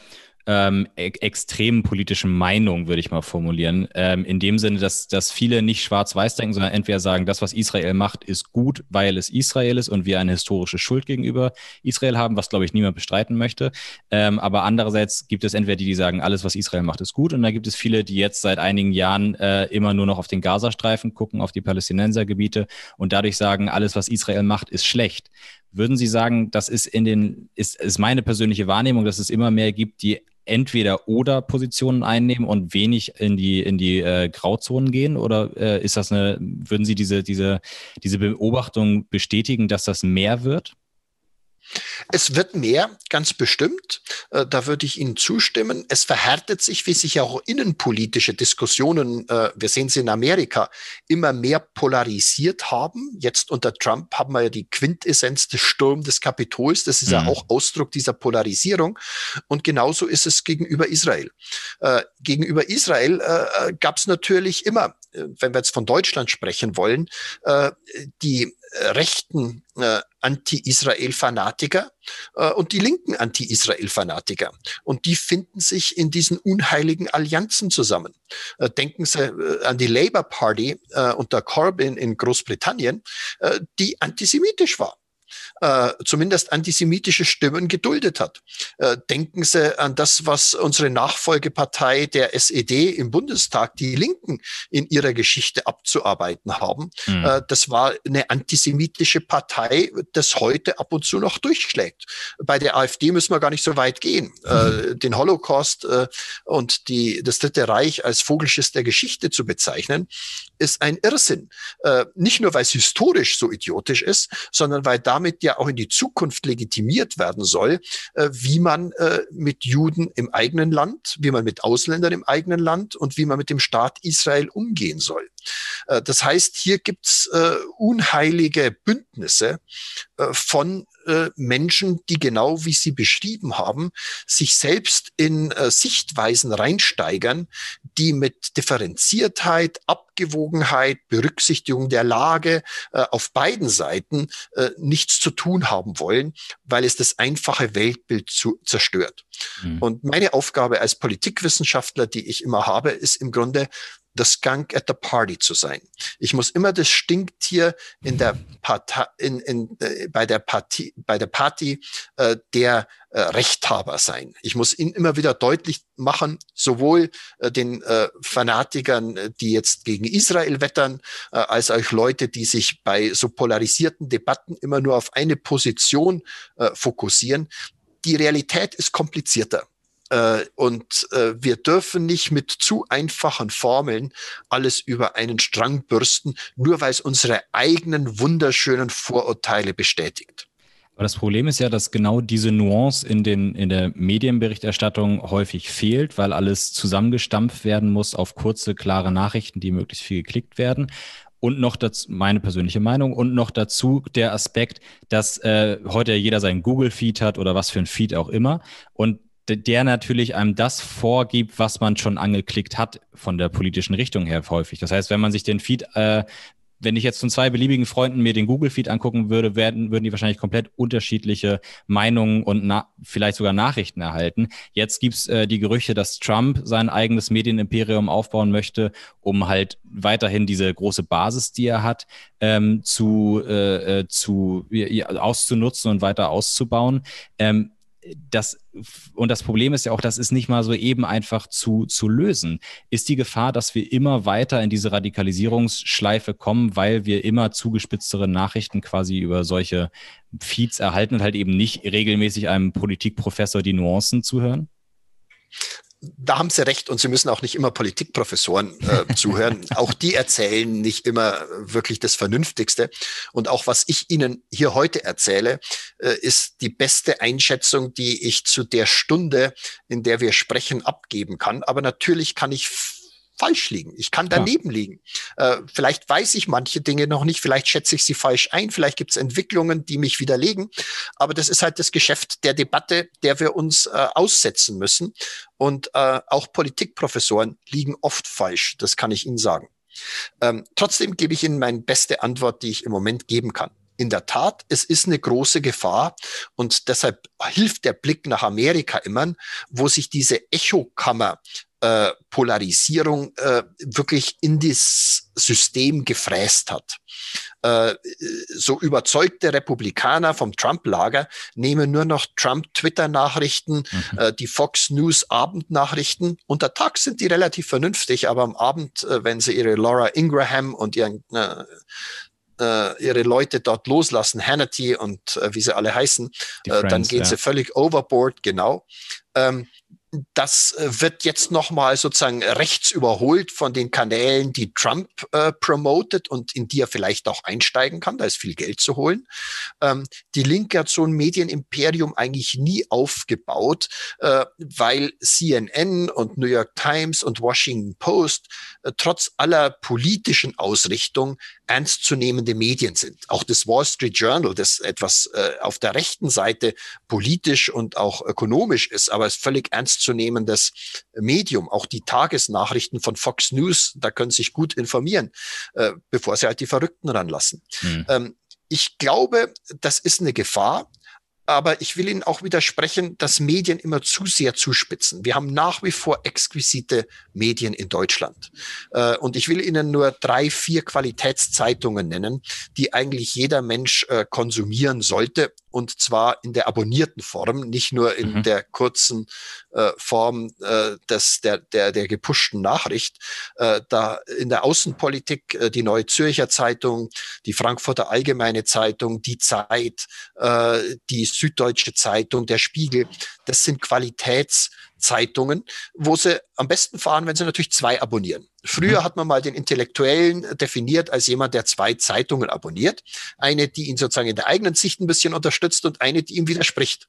ähm, e extremen politischen Meinung, würde ich mal formulieren. Ähm, in dem Sinne, dass, dass viele nicht schwarz-weiß denken, sondern entweder sagen, das, was Israel macht, ist gut, weil es Israel ist und wir eine historische Schuld gegenüber Israel haben, was, glaube ich, niemand bestreiten möchte. Ähm, aber andererseits gibt es entweder die, die sagen, alles, was Israel macht, ist gut. Und dann gibt es viele, die jetzt seit einigen Jahren äh, immer nur noch auf den Gazastreifen gucken, auf die Palästinensergebiete und dadurch sagen, alles, was Israel macht, ist schlecht. Würden Sie sagen, das ist in den, ist, ist meine persönliche Wahrnehmung, dass es immer mehr gibt, die entweder oder Positionen einnehmen und wenig in die in die äh, Grauzonen gehen oder äh, ist das eine würden Sie diese diese diese Beobachtung bestätigen, dass das mehr wird? Es wird mehr, ganz bestimmt. Äh, da würde ich Ihnen zustimmen. Es verhärtet sich, wie sich auch innenpolitische Diskussionen, äh, wir sehen sie in Amerika, immer mehr polarisiert haben. Jetzt unter Trump haben wir ja die Quintessenz des Sturms des Kapitols. Das ist mhm. ja auch Ausdruck dieser Polarisierung. Und genauso ist es gegenüber Israel. Äh, gegenüber Israel gab es natürlich immer, wenn wir jetzt von Deutschland sprechen wollen, die rechten äh, Anti-Israel-Fanatiker äh, und die linken Anti-Israel-Fanatiker. Und die finden sich in diesen unheiligen Allianzen zusammen. Äh, denken Sie äh, an die Labour Party äh, unter Corbyn in Großbritannien, äh, die antisemitisch war äh, zumindest antisemitische Stimmen geduldet hat. Äh, denken Sie an das, was unsere Nachfolgepartei der SED im Bundestag, die Linken, in ihrer Geschichte abzuarbeiten haben. Mhm. Äh, das war eine antisemitische Partei, das heute ab und zu noch durchschlägt. Bei der AfD müssen wir gar nicht so weit gehen. Mhm. den Holocaust äh, und die, das Dritte Reich als Vogelschiss der Geschichte zu bezeichnen, ist ein Irrsinn. Äh, nicht nur, weil es historisch so idiotisch ist, sondern weil da damit ja auch in die Zukunft legitimiert werden soll, äh, wie man äh, mit Juden im eigenen Land, wie man mit Ausländern im eigenen Land und wie man mit dem Staat Israel umgehen soll. Äh, das heißt, hier gibt's unheilige Bündnisse von äh, Menschen, die genau wie Sie beschrieben haben, sich selbst in äh, Sichtweisen reinsteigern, die mit Differenziertheit, Abgewogenheit, Berücksichtigung der Lage äh, auf beiden Seiten äh, nichts zu tun haben wollen, weil es das einfache Weltbild zu, zerstört. Mhm. Und meine Aufgabe als Politikwissenschaftler, die ich immer habe, ist im Grunde das Skunk at the Party zu sein. Ich muss immer das Stinktier in der Partei, in, in, äh, bei der Party, bei der Party äh, der äh, Rechthaber sein. Ich muss ihn immer wieder deutlich machen, sowohl äh, den äh, Fanatikern, äh, die jetzt gegen Israel wettern, äh, als auch Leute, die sich bei so polarisierten Debatten immer nur auf eine Position äh, fokussieren. Die Realität ist komplizierter. Äh, und äh, wir dürfen nicht mit zu einfachen Formeln alles über einen Strang bürsten, nur weil es unsere eigenen wunderschönen Vorurteile bestätigt. Aber das Problem ist ja, dass genau diese Nuance in, den, in der Medienberichterstattung häufig fehlt, weil alles zusammengestampft werden muss auf kurze, klare Nachrichten, die möglichst viel geklickt werden. Und noch dazu, meine persönliche Meinung, und noch dazu der Aspekt, dass äh, heute jeder seinen Google-Feed hat oder was für ein Feed auch immer. Und der natürlich einem das vorgibt, was man schon angeklickt hat von der politischen Richtung her häufig. Das heißt, wenn man sich den Feed, äh, wenn ich jetzt von zwei beliebigen Freunden mir den Google-Feed angucken würde, werden, würden die wahrscheinlich komplett unterschiedliche Meinungen und vielleicht sogar Nachrichten erhalten. Jetzt gibt's äh, die Gerüchte, dass Trump sein eigenes Medienimperium aufbauen möchte, um halt weiterhin diese große Basis, die er hat, ähm, zu, äh, äh zu ja, auszunutzen und weiter auszubauen. Ähm, das, und das Problem ist ja auch, das ist nicht mal so eben einfach zu, zu lösen. Ist die Gefahr, dass wir immer weiter in diese Radikalisierungsschleife kommen, weil wir immer zugespitztere Nachrichten quasi über solche Feeds erhalten und halt eben nicht regelmäßig einem Politikprofessor die Nuancen zuhören? Da haben Sie recht und Sie müssen auch nicht immer Politikprofessoren äh, zuhören. Auch die erzählen nicht immer wirklich das Vernünftigste. Und auch was ich Ihnen hier heute erzähle, äh, ist die beste Einschätzung, die ich zu der Stunde, in der wir sprechen, abgeben kann. Aber natürlich kann ich falsch liegen. Ich kann daneben ja. liegen. Äh, vielleicht weiß ich manche Dinge noch nicht, vielleicht schätze ich sie falsch ein, vielleicht gibt es Entwicklungen, die mich widerlegen. Aber das ist halt das Geschäft der Debatte, der wir uns äh, aussetzen müssen. Und äh, auch Politikprofessoren liegen oft falsch, das kann ich Ihnen sagen. Ähm, trotzdem gebe ich Ihnen meine beste Antwort, die ich im Moment geben kann. In der Tat, es ist eine große Gefahr und deshalb hilft der Blick nach Amerika immer, wo sich diese Echokammer äh, Polarisierung äh, wirklich in das System gefräst hat. Äh, so überzeugte Republikaner vom Trump-Lager nehmen nur noch Trump-Twitter-Nachrichten, mhm. äh, die Fox News-Abendnachrichten. Unter Tag sind die relativ vernünftig, aber am Abend, äh, wenn sie ihre Laura Ingraham und ihren äh, ihre Leute dort loslassen, Hannity und äh, wie sie alle heißen, äh, dann gehen ja. sie völlig overboard, genau. Ähm, das äh, wird jetzt nochmal sozusagen rechts überholt von den Kanälen, die Trump äh, promotet und in die er vielleicht auch einsteigen kann. Da ist viel Geld zu holen. Ähm, die Linke hat so ein Medienimperium eigentlich nie aufgebaut, äh, weil CNN und New York Times und Washington Post äh, trotz aller politischen Ausrichtung ernstzunehmende Medien sind. Auch das Wall Street Journal, das etwas äh, auf der rechten Seite politisch und auch ökonomisch ist, aber es völlig ernstzunehmendes Medium. Auch die Tagesnachrichten von Fox News, da können sich gut informieren, äh, bevor Sie halt die Verrückten ranlassen. Mhm. Ähm, ich glaube, das ist eine Gefahr. Aber ich will Ihnen auch widersprechen, dass Medien immer zu sehr zuspitzen. Wir haben nach wie vor exquisite Medien in Deutschland. Äh, und ich will Ihnen nur drei, vier Qualitätszeitungen nennen, die eigentlich jeder Mensch äh, konsumieren sollte und zwar in der abonnierten Form, nicht nur in mhm. der kurzen äh, Form des, der, der, der gepushten Nachricht. Da in der Außenpolitik die Neue Zürcher Zeitung, die Frankfurter Allgemeine Zeitung, die Zeit, die Süddeutsche Zeitung, der Spiegel, das sind Qualitätszeitungen, wo sie am besten fahren, wenn sie natürlich zwei abonnieren. Früher mhm. hat man mal den Intellektuellen definiert als jemand, der zwei Zeitungen abonniert. Eine, die ihn sozusagen in der eigenen Sicht ein bisschen unterstützt und eine, die ihm widerspricht.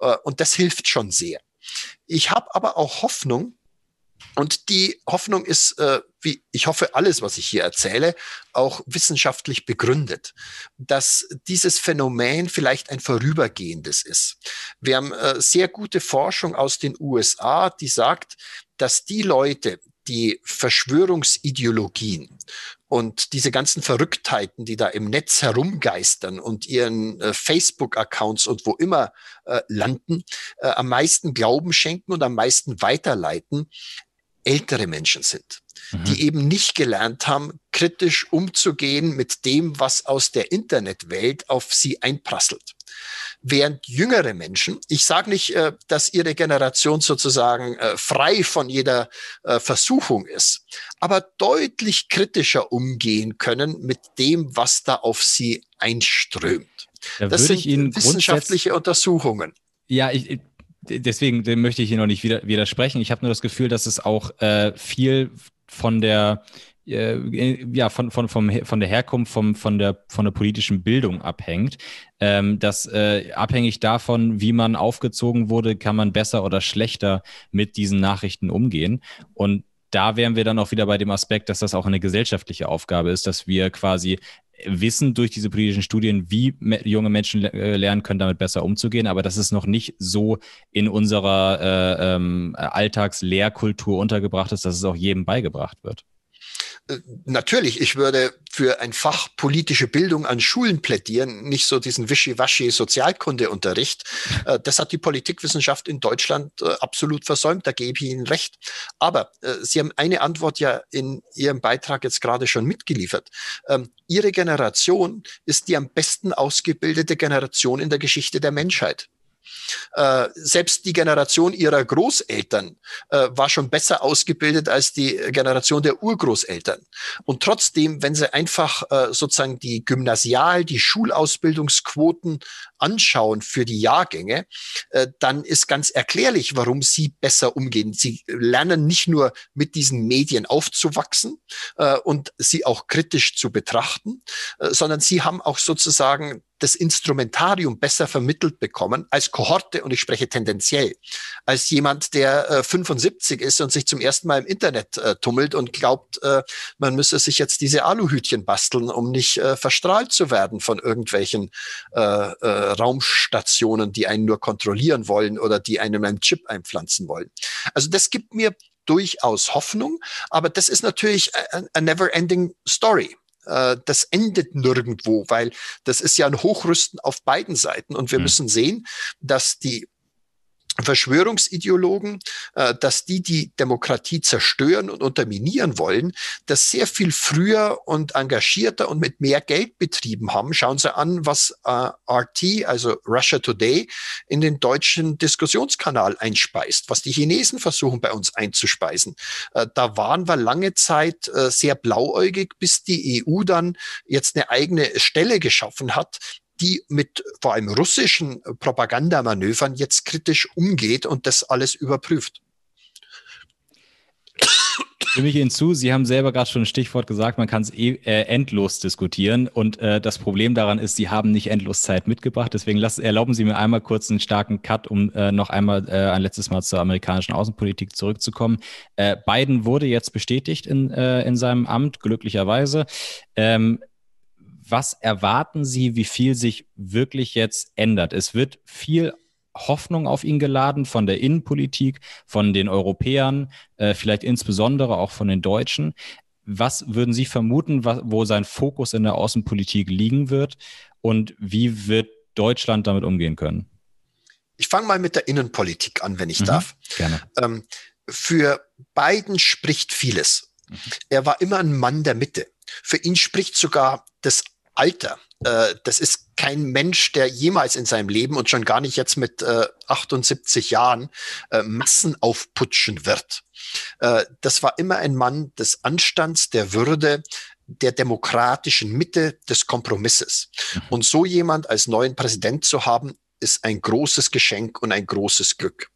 Äh, und das hilft schon sehr. Ich habe aber auch Hoffnung, und die Hoffnung ist, äh, wie ich hoffe, alles, was ich hier erzähle, auch wissenschaftlich begründet, dass dieses Phänomen vielleicht ein vorübergehendes ist. Wir haben äh, sehr gute Forschung aus den USA, die sagt, dass die Leute, die Verschwörungsideologien und diese ganzen Verrücktheiten, die da im Netz herumgeistern und ihren äh, Facebook-Accounts und wo immer äh, landen, äh, am meisten Glauben schenken und am meisten weiterleiten, ältere Menschen sind, mhm. die eben nicht gelernt haben, kritisch umzugehen mit dem, was aus der Internetwelt auf sie einprasselt. Während jüngere Menschen, ich sage nicht, äh, dass ihre Generation sozusagen äh, frei von jeder äh, Versuchung ist, aber deutlich kritischer umgehen können mit dem, was da auf sie einströmt. Da das sind wissenschaftliche Untersuchungen. Ja, ich, deswegen möchte ich hier noch nicht widersprechen. Ich habe nur das Gefühl, dass es auch äh, viel von der äh, ja, von, von, vom, von der Herkunft, vom, von, der, von der politischen Bildung abhängt. Ähm, dass äh, abhängig davon, wie man aufgezogen wurde, kann man besser oder schlechter mit diesen Nachrichten umgehen. Und da wären wir dann auch wieder bei dem Aspekt, dass das auch eine gesellschaftliche Aufgabe ist, dass wir quasi wissen durch diese politischen Studien, wie junge Menschen äh, lernen können, damit besser umzugehen. Aber das ist noch nicht so in unserer äh, ähm, Alltagslehrkultur untergebracht ist, dass es auch jedem beigebracht wird. Äh, natürlich, ich würde für ein Fach politische Bildung an Schulen plädieren, nicht so diesen wischiwaschi Sozialkundeunterricht. Äh, das hat die Politikwissenschaft in Deutschland äh, absolut versäumt, da gebe ich Ihnen recht. Aber Sie haben eine Antwort ja in Ihrem Beitrag jetzt gerade schon mitgeliefert. Ähm, Ihre Generation ist die am besten ausgebildete Generation in der Geschichte der Menschheit. Äh, selbst die Generation ihrer Großeltern äh, war schon besser ausgebildet als die Generation der Urgroßeltern. Und trotzdem, wenn sie einfach äh, sozusagen die Gymnasial-, die Schulausbildungsquoten anschauen für die Jahrgänge, dann ist ganz erklärlich, warum sie besser umgehen. Sie lernen nicht nur mit diesen Medien aufzuwachsen und sie auch kritisch zu betrachten, sondern sie haben auch sozusagen das Instrumentarium besser vermittelt bekommen als Kohorte, und ich spreche tendenziell, als jemand, der äh, 75 ist und sich zum ersten Mal im Internet äh, tummelt und glaubt, äh, man müsse sich jetzt diese Aluhütchen basteln, um nicht äh, verstrahlt zu werden von irgendwelchen äh, äh, Raumstationen, die einen nur kontrollieren wollen oder die einem einen Chip einpflanzen wollen. Also das gibt mir durchaus Hoffnung, aber das ist natürlich a, a never-ending story. Äh, das endet nirgendwo, weil das ist ja ein Hochrüsten auf beiden Seiten. Und wir mhm. müssen sehen, dass die Verschwörungsideologen, äh, dass die die Demokratie zerstören und unterminieren wollen, das sehr viel früher und engagierter und mit mehr Geld betrieben haben. Schauen Sie an, was äh, RT, also Russia Today, in den deutschen Diskussionskanal einspeist, was die Chinesen versuchen bei uns einzuspeisen. Äh, da waren wir lange Zeit sehr blauäugig, bis die EU dann jetzt eine eigene Stelle geschaffen hat, die mit vor allem russischen Propagandamanövern jetzt kritisch umgeht und das alles überprüft. Stimme ich Ihnen zu. Sie haben selber gerade schon ein Stichwort gesagt, man kann es eh, äh, endlos diskutieren. Und äh, das Problem daran ist, Sie haben nicht endlos Zeit mitgebracht. Deswegen lassen, erlauben Sie mir einmal kurz einen starken Cut, um äh, noch einmal äh, ein letztes Mal zur amerikanischen Außenpolitik zurückzukommen. Äh, Biden wurde jetzt bestätigt in, äh, in seinem Amt, glücklicherweise. Ähm, was erwarten Sie, wie viel sich wirklich jetzt ändert? Es wird viel Hoffnung auf ihn geladen von der Innenpolitik, von den Europäern, äh, vielleicht insbesondere auch von den Deutschen. Was würden Sie vermuten, wo sein Fokus in der Außenpolitik liegen wird und wie wird Deutschland damit umgehen können? Ich fange mal mit der Innenpolitik an, wenn ich mhm, darf. Gerne. Ähm, für Biden spricht vieles. Mhm. Er war immer ein Mann der Mitte. Für ihn spricht sogar das Alter. Äh, das ist kein Mensch, der jemals in seinem Leben und schon gar nicht jetzt mit äh, 78 Jahren äh, Massen aufputschen wird. Äh, das war immer ein Mann des Anstands, der Würde, der demokratischen Mitte des Kompromisses. Mhm. Und so jemand als neuen Präsident zu haben, ist ein großes Geschenk und ein großes Glück.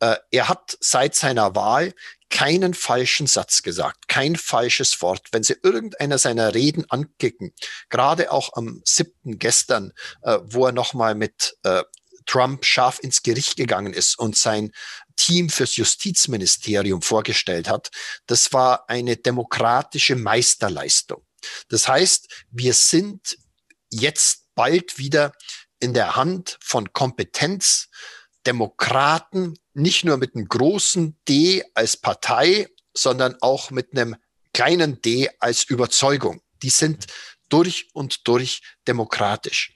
Äh, er hat seit seiner Wahl keinen falschen Satz gesagt, kein falsches Wort. Wenn Sie irgendeiner seiner Reden ankicken, gerade auch am siebten gestern, äh, wo er nochmal mit äh, Trump scharf ins Gericht gegangen ist und sein Team fürs Justizministerium vorgestellt hat, das war eine demokratische Meisterleistung. Das heißt, wir sind jetzt bald wieder in der Hand von Kompetenz, Demokraten, nicht nur mit einem großen D als Partei, sondern auch mit einem kleinen D als Überzeugung. Die sind durch und durch demokratisch.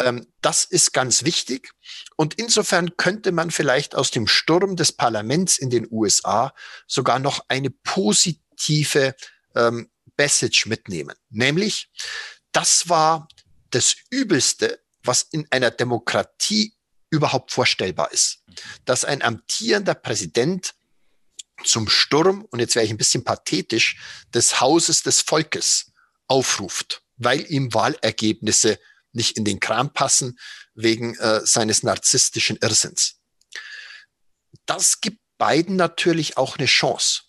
Ähm, das ist ganz wichtig. Und insofern könnte man vielleicht aus dem Sturm des Parlaments in den USA sogar noch eine positive ähm, Message mitnehmen. Nämlich, das war das Übelste, was in einer Demokratie überhaupt vorstellbar ist. Dass ein amtierender Präsident zum Sturm, und jetzt wäre ich ein bisschen pathetisch, des Hauses des Volkes aufruft, weil ihm Wahlergebnisse nicht in den Kram passen wegen äh, seines narzisstischen Irrsinns. Das gibt beiden natürlich auch eine Chance,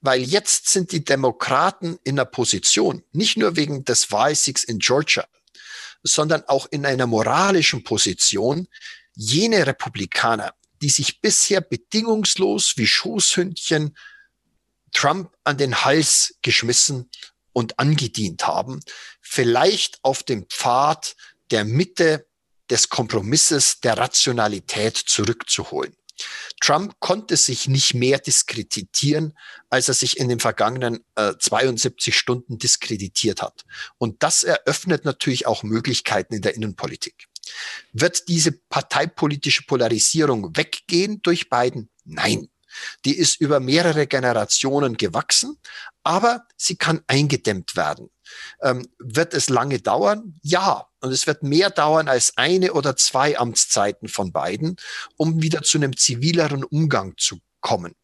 weil jetzt sind die Demokraten in einer Position, nicht nur wegen des Wahlsiegs in Georgia, sondern auch in einer moralischen Position, jene Republikaner, die sich bisher bedingungslos wie Schoßhündchen Trump an den Hals geschmissen und angedient haben, vielleicht auf dem Pfad der Mitte des Kompromisses der Rationalität zurückzuholen. Trump konnte sich nicht mehr diskreditieren, als er sich in den vergangenen äh, 72 Stunden diskreditiert hat. Und das eröffnet natürlich auch Möglichkeiten in der Innenpolitik. Wird diese parteipolitische Polarisierung weggehen durch Biden? Nein. Die ist über mehrere Generationen gewachsen, aber sie kann eingedämmt werden. Ähm, wird es lange dauern? Ja. Und es wird mehr dauern als eine oder zwei Amtszeiten von Biden, um wieder zu einem zivileren Umgang zu kommen.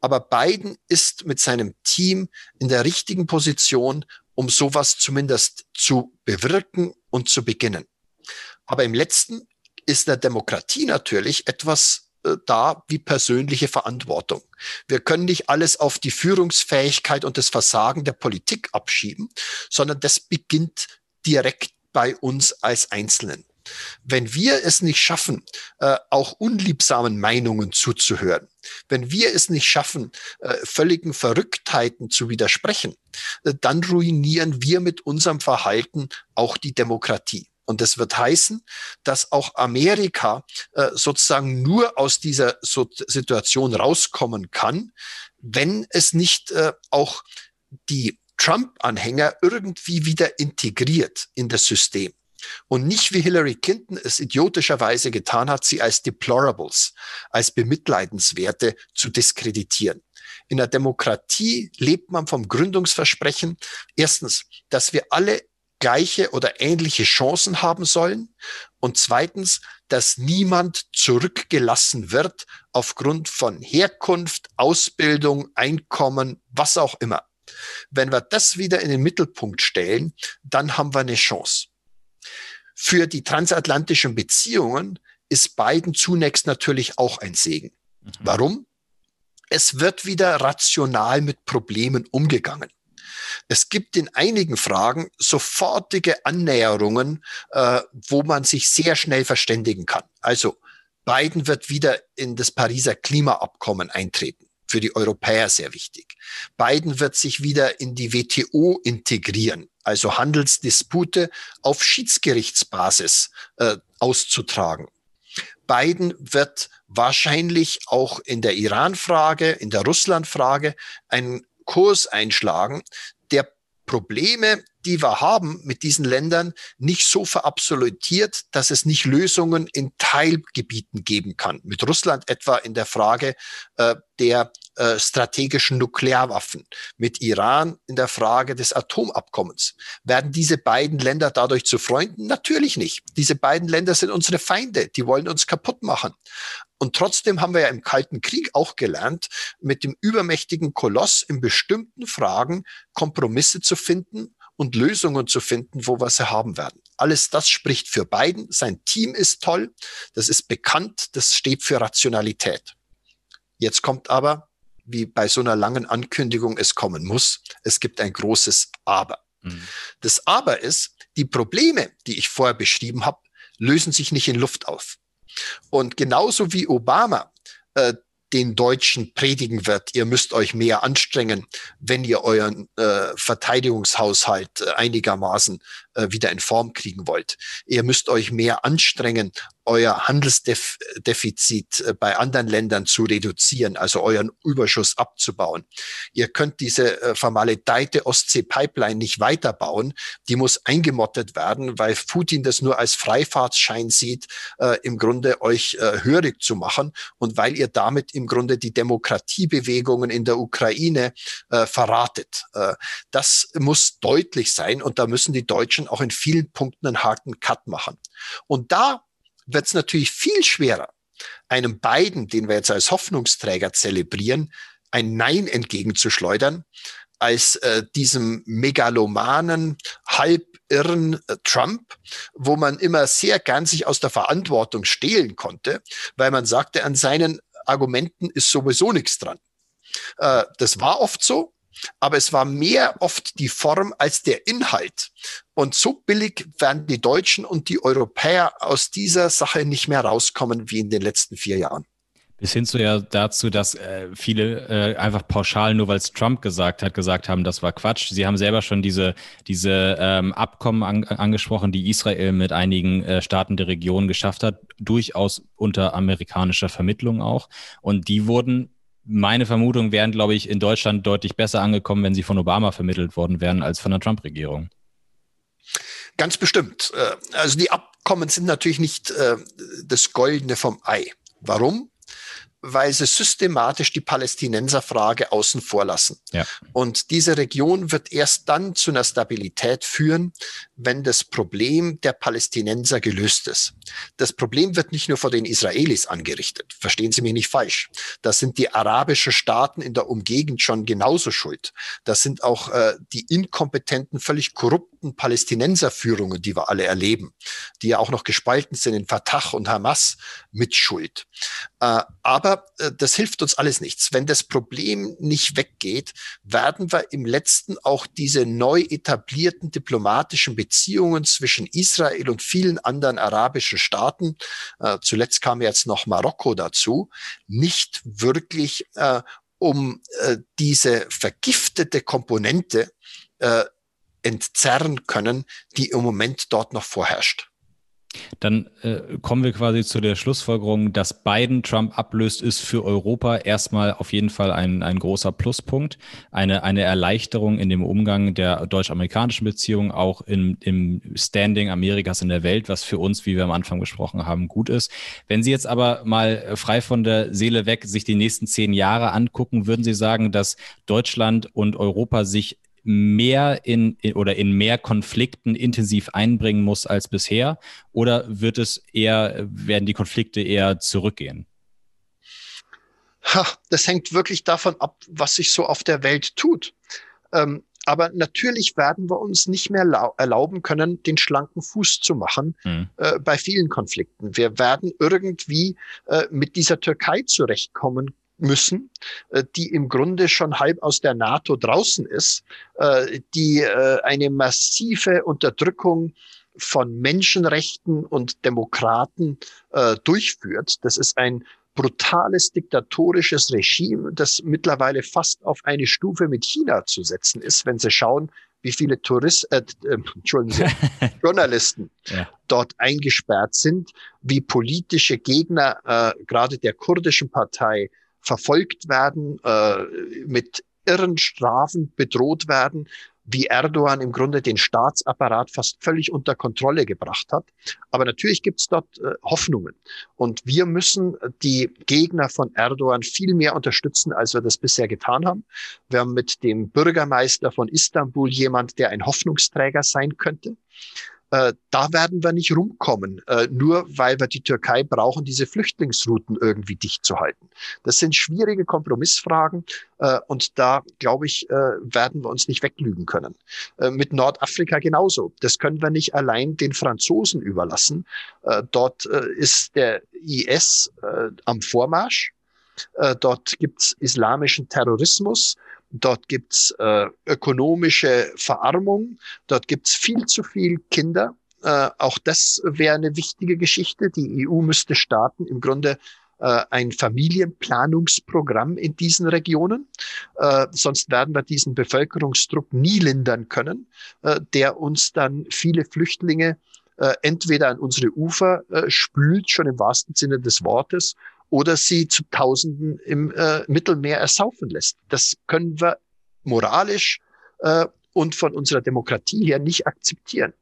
Aber Biden ist mit seinem Team in der richtigen Position, um sowas zumindest zu bewirken und zu beginnen. Aber im letzten ist der Demokratie natürlich etwas äh, da wie persönliche Verantwortung. Wir können nicht alles auf die Führungsfähigkeit und das Versagen der Politik abschieben, sondern das beginnt direkt bei uns als Einzelnen. Wenn wir es nicht schaffen, äh, auch unliebsamen Meinungen zuzuhören, wenn wir es nicht schaffen, äh, völligen Verrücktheiten zu widersprechen, dann ruinieren wir mit unserem Verhalten auch die Demokratie. Und das wird heißen, dass auch Amerika äh, sozusagen nur aus dieser so Situation rauskommen kann, wenn es nicht äh, auch die Trump-Anhänger irgendwie wieder integriert in das System. Und nicht wie Hillary Clinton es idiotischerweise getan hat, sie als Deplorables, als Bemitleidenswerte zu diskreditieren. In der Demokratie lebt man vom Gründungsversprechen, erstens, dass wir alle gleiche oder ähnliche Chancen haben sollen. Und zweitens, dass niemand zurückgelassen wird aufgrund von Herkunft, Ausbildung, Einkommen, was auch immer. Wenn wir das wieder in den Mittelpunkt stellen, dann haben wir eine Chance. Für die transatlantischen Beziehungen ist Biden zunächst natürlich auch ein Segen. Mhm. Warum? Es wird wieder rational mit Problemen umgegangen. Es gibt in einigen Fragen sofortige Annäherungen, äh, wo man sich sehr schnell verständigen kann. Also Biden wird wieder in das Pariser Klimaabkommen eintreten. Für die Europäer sehr wichtig. Biden wird sich wieder in die WTO integrieren, also Handelsdispute auf Schiedsgerichtsbasis äh, auszutragen. Biden wird wahrscheinlich auch in der Iran-Frage, in der Russland-Frage einen Kurs einschlagen, Probleme, die wir haben mit diesen Ländern, nicht so verabsolutiert, dass es nicht Lösungen in Teilgebieten geben kann. Mit Russland etwa in der Frage äh, der äh, strategischen Nuklearwaffen, mit Iran in der Frage des Atomabkommens. Werden diese beiden Länder dadurch zu Freunden? Natürlich nicht. Diese beiden Länder sind unsere Feinde, die wollen uns kaputt machen. Und trotzdem haben wir ja im Kalten Krieg auch gelernt, mit dem übermächtigen Koloss in bestimmten Fragen Kompromisse zu finden und Lösungen zu finden, wo wir sie haben werden. alles das spricht für Biden. Sein Team ist toll, das ist bekannt, das steht für Rationalität. Jetzt kommt aber, wie bei so einer langen Ankündigung es kommen muss, es gibt ein großes Aber. Mhm. Das Aber ist, die Probleme, die ich vorher beschrieben habe, lösen sich nicht in Luft auf. Und genauso wie Obama äh, den Deutschen predigen wird, ihr müsst euch mehr anstrengen, wenn ihr euren äh, Verteidigungshaushalt äh, einigermaßen äh, wieder in Form kriegen wollt. Ihr müsst euch mehr anstrengen, euer Handelsdefizit äh, bei anderen Ländern zu reduzieren, also euren Überschuss abzubauen. Ihr könnt diese äh, vermaledeite Ostsee-Pipeline nicht weiterbauen. Die muss eingemottet werden, weil Putin das nur als Freifahrtsschein sieht, äh, im Grunde euch äh, hörig zu machen und weil ihr damit im Grunde die Demokratiebewegungen in der Ukraine äh, verratet. Äh, das muss deutlich sein und da müssen die Deutschen auch in vielen Punkten einen harten Cut machen. Und da wird es natürlich viel schwerer, einem beiden, den wir jetzt als Hoffnungsträger zelebrieren, ein Nein entgegenzuschleudern, als äh, diesem megalomanen, halbirren äh, Trump, wo man immer sehr gern sich aus der Verantwortung stehlen konnte, weil man sagte, an seinen Argumenten ist sowieso nichts dran. Äh, das war oft so, aber es war mehr oft die Form als der Inhalt. Und so billig werden die Deutschen und die Europäer aus dieser Sache nicht mehr rauskommen wie in den letzten vier Jahren. Bis hin zu ja dazu, dass äh, viele äh, einfach pauschal, nur weil es Trump gesagt hat, gesagt haben, das war Quatsch. Sie haben selber schon diese, diese ähm, Abkommen an, angesprochen, die Israel mit einigen äh, Staaten der Region geschafft hat, durchaus unter amerikanischer Vermittlung auch. Und die wurden meine Vermutung wären, glaube ich, in Deutschland deutlich besser angekommen, wenn sie von Obama vermittelt worden wären, als von der Trump-Regierung. Ganz bestimmt. Äh, also die Abkommen sind natürlich nicht äh, das Goldene vom Ei. Warum? weil sie systematisch die Palästinenserfrage außen vor lassen. Ja. Und diese Region wird erst dann zu einer Stabilität führen, wenn das Problem der Palästinenser gelöst ist. Das Problem wird nicht nur vor den Israelis angerichtet. Verstehen Sie mich nicht falsch. Das sind die arabischen Staaten in der Umgegend schon genauso schuld. Das sind auch äh, die inkompetenten, völlig korrupten Palästinenserführungen, die wir alle erleben, die ja auch noch gespalten sind in Fatah und Hamas mit Schuld. Äh, aber äh, das hilft uns alles nichts. Wenn das Problem nicht weggeht, werden wir im letzten auch diese neu etablierten diplomatischen Beziehungen zwischen Israel und vielen anderen arabischen Staaten, äh, zuletzt kam jetzt noch Marokko dazu, nicht wirklich äh, um äh, diese vergiftete Komponente äh, entzerren können, die im Moment dort noch vorherrscht. Dann äh, kommen wir quasi zu der Schlussfolgerung, dass Biden Trump ablöst, ist für Europa erstmal auf jeden Fall ein, ein großer Pluspunkt, eine, eine Erleichterung in dem Umgang der deutsch-amerikanischen Beziehungen, auch im, im Standing Amerikas in der Welt, was für uns, wie wir am Anfang besprochen haben, gut ist. Wenn Sie jetzt aber mal frei von der Seele weg sich die nächsten zehn Jahre angucken, würden Sie sagen, dass Deutschland und Europa sich mehr in, in, oder in mehr Konflikten intensiv einbringen muss als bisher? Oder wird es eher, werden die Konflikte eher zurückgehen? Ha, das hängt wirklich davon ab, was sich so auf der Welt tut. Ähm, aber natürlich werden wir uns nicht mehr erlauben können, den schlanken Fuß zu machen mhm. äh, bei vielen Konflikten. Wir werden irgendwie äh, mit dieser Türkei zurechtkommen müssen, äh, die im Grunde schon halb aus der NATO draußen ist, äh, die äh, eine massive Unterdrückung von Menschenrechten und Demokraten durchführt. Das ist ein brutales diktatorisches Regime, das mittlerweile fast auf eine Stufe mit China zu setzen ist, wenn Sie schauen, wie viele Touristen, äh, Entschuldigen Sie, Journalisten ja. dort eingesperrt sind, wie politische Gegner äh, gerade der kurdischen Partei verfolgt werden, äh, mit irren Strafen bedroht werden, wie Erdogan im Grunde den Staatsapparat fast völlig unter Kontrolle gebracht hat. Aber natürlich gibt es dort äh, Hoffnungen. Und wir müssen die Gegner von Erdogan viel mehr unterstützen, als wir das bisher getan haben. Wir haben mit dem Bürgermeister von Istanbul jemand, der ein Hoffnungsträger sein könnte. Äh, da werden wir nicht rumkommen, äh, nur weil wir die Türkei brauchen, diese Flüchtlingsrouten irgendwie dicht zu halten. Das sind schwierige Kompromissfragen äh, und da, glaube ich, äh, werden wir uns nicht weglügen können. Äh, mit Nordafrika genauso. Das können wir nicht allein den Franzosen überlassen. Dort ist der IS am Vormarsch. dort gibt's islamischen Terrorismus. Dort gibt's äh, ökonomische Verarmung, dort gibt's viel zu viel Kinder. Äh, auch das wäre eine wichtige Geschichte. Die EU müsste starten, im Grunde äh, ein Familienplanungsprogramm in diesen Regionen. Äh, sonst werden wir diesen Bevölkerungsdruck nie lindern können, äh, der uns dann viele Flüchtlinge äh, entweder an unsere Ufer äh, spült, schon im wahrsten Sinne des Wortes, oder sie zu Tausenden im äh, Mittelmeer ersaufen lässt. Das können wir moralisch äh, und von unserer Demokratie her nicht akzeptieren.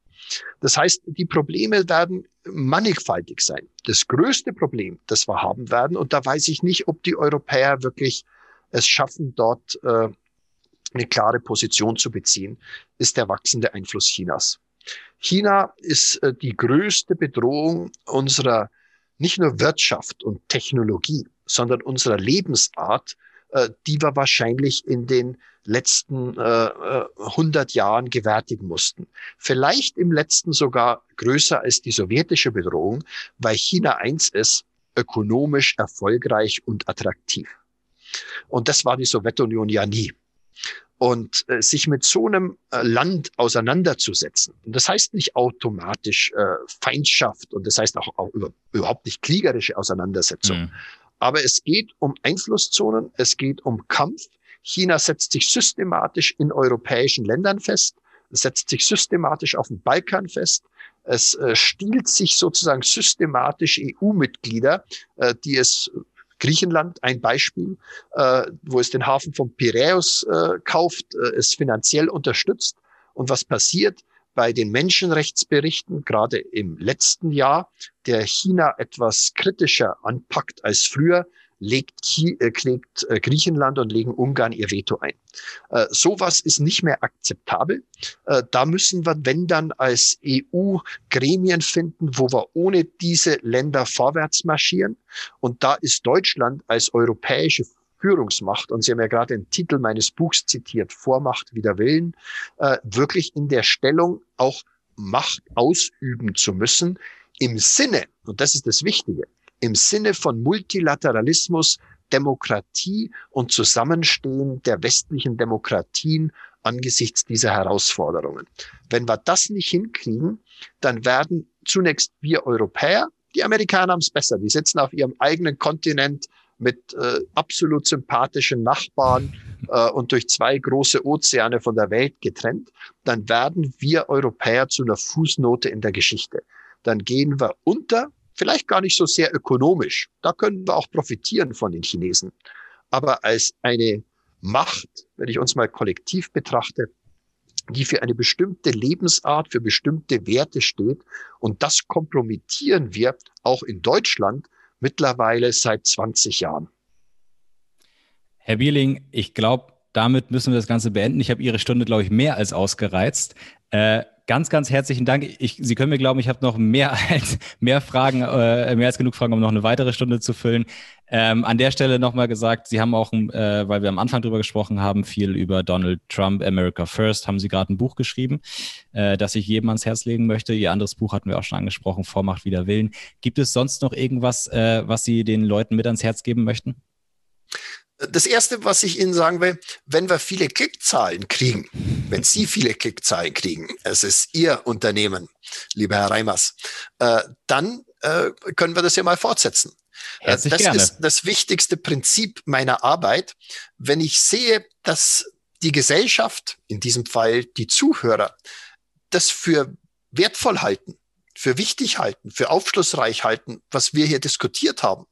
Das heißt, die Probleme werden mannigfaltig sein. Das größte Problem, das wir haben werden, und da weiß ich nicht, ob die Europäer wirklich es schaffen, dort äh, eine klare Position zu beziehen, ist der wachsende Einfluss Chinas. China ist äh, die größte Bedrohung unserer nicht nur Wirtschaft und Technologie, sondern unserer Lebensart, äh, die wir wahrscheinlich in den letzten äh, 100 äh, Jahren gewärtigen mussten. Vielleicht im letzten sogar größer als die sowjetische Bedrohung, weil China eins ist, ökonomisch erfolgreich und attraktiv. Und das war die Sowjetunion ja nie. Und äh, sich mit so einem äh, Land auseinanderzusetzen, und das heißt nicht automatisch äh, Feindschaft und das heißt auch, auch über, überhaupt nicht kriegerische Auseinandersetzung. Mhm. Aber es geht um Einflusszonen, es geht um Kampf. China setzt sich systematisch in europäischen Ländern fest, setzt sich systematisch auf dem Balkan fest. Es äh, stiehlt sich sozusagen systematisch EU-Mitglieder, äh, die es Griechenland ein Beispiel, äh, wo es den Hafen von Piräus äh, kauft, äh, es finanziell unterstützt. Und was passiert bei den Menschenrechtsberichten, gerade im letzten Jahr, der China etwas kritischer anpackt als früher, legt, äh, legt äh, Griechenland und legen Ungarn ihr Veto ein. Äh, sowas ist nicht mehr akzeptabel. Äh, da müssen wir, wenn dann als EU Gremien finden, wo wir ohne diese Länder vorwärts marschieren. Und da ist Deutschland als europäische Führungsmacht, und Sie haben ja gerade den Titel meines Buchs zitiert, Vormacht wider Willen, äh, wirklich in der Stellung auch Macht ausüben zu müssen, im Sinne, und das ist das Wichtige, im Sinne von Multilateralismus, Demokratie und Zusammenstehen der westlichen Demokratien angesichts dieser Herausforderungen. Wenn wir das nicht hinkriegen, dann werden zunächst wir Europäer, die Amerikaner haben es besser, die sitzen auf ihrem eigenen Kontinent mit äh, absolut sympathischen Nachbarn äh, und durch zwei große Ozeane von der Welt getrennt, dann werden wir Europäer zu einer Fußnote in der Geschichte. Dann gehen wir unter Vielleicht gar nicht so sehr ökonomisch. Da können wir auch profitieren von den Chinesen. Aber als eine Macht, wenn ich uns mal kollektiv betrachte, die für eine bestimmte Lebensart, für bestimmte Werte steht. Und das kompromittieren wir auch in Deutschland mittlerweile seit 20 Jahren. Herr Bierling, ich glaube, damit müssen wir das Ganze beenden. Ich habe Ihre Stunde, glaube ich, mehr als ausgereizt. Äh, ganz, ganz herzlichen Dank. Ich, Sie können mir glauben, ich habe noch mehr als mehr Fragen, äh, mehr als genug Fragen, um noch eine weitere Stunde zu füllen. Ähm, an der Stelle nochmal gesagt, Sie haben auch, äh, weil wir am Anfang drüber gesprochen haben, viel über Donald Trump, America First, haben Sie gerade ein Buch geschrieben, äh, das ich jedem ans Herz legen möchte. Ihr anderes Buch hatten wir auch schon angesprochen, Vormacht wider Willen. Gibt es sonst noch irgendwas, äh, was Sie den Leuten mit ans Herz geben möchten? Das erste, was ich Ihnen sagen will, wenn wir viele Klickzahlen kriegen, wenn Sie viele Klickzahlen kriegen, es ist Ihr Unternehmen, lieber Herr Reimers, äh, dann äh, können wir das ja mal fortsetzen. Äh, Herzlich das gerne. ist das wichtigste Prinzip meiner Arbeit. Wenn ich sehe, dass die Gesellschaft, in diesem Fall die Zuhörer, das für wertvoll halten, für wichtig halten, für aufschlussreich halten, was wir hier diskutiert haben,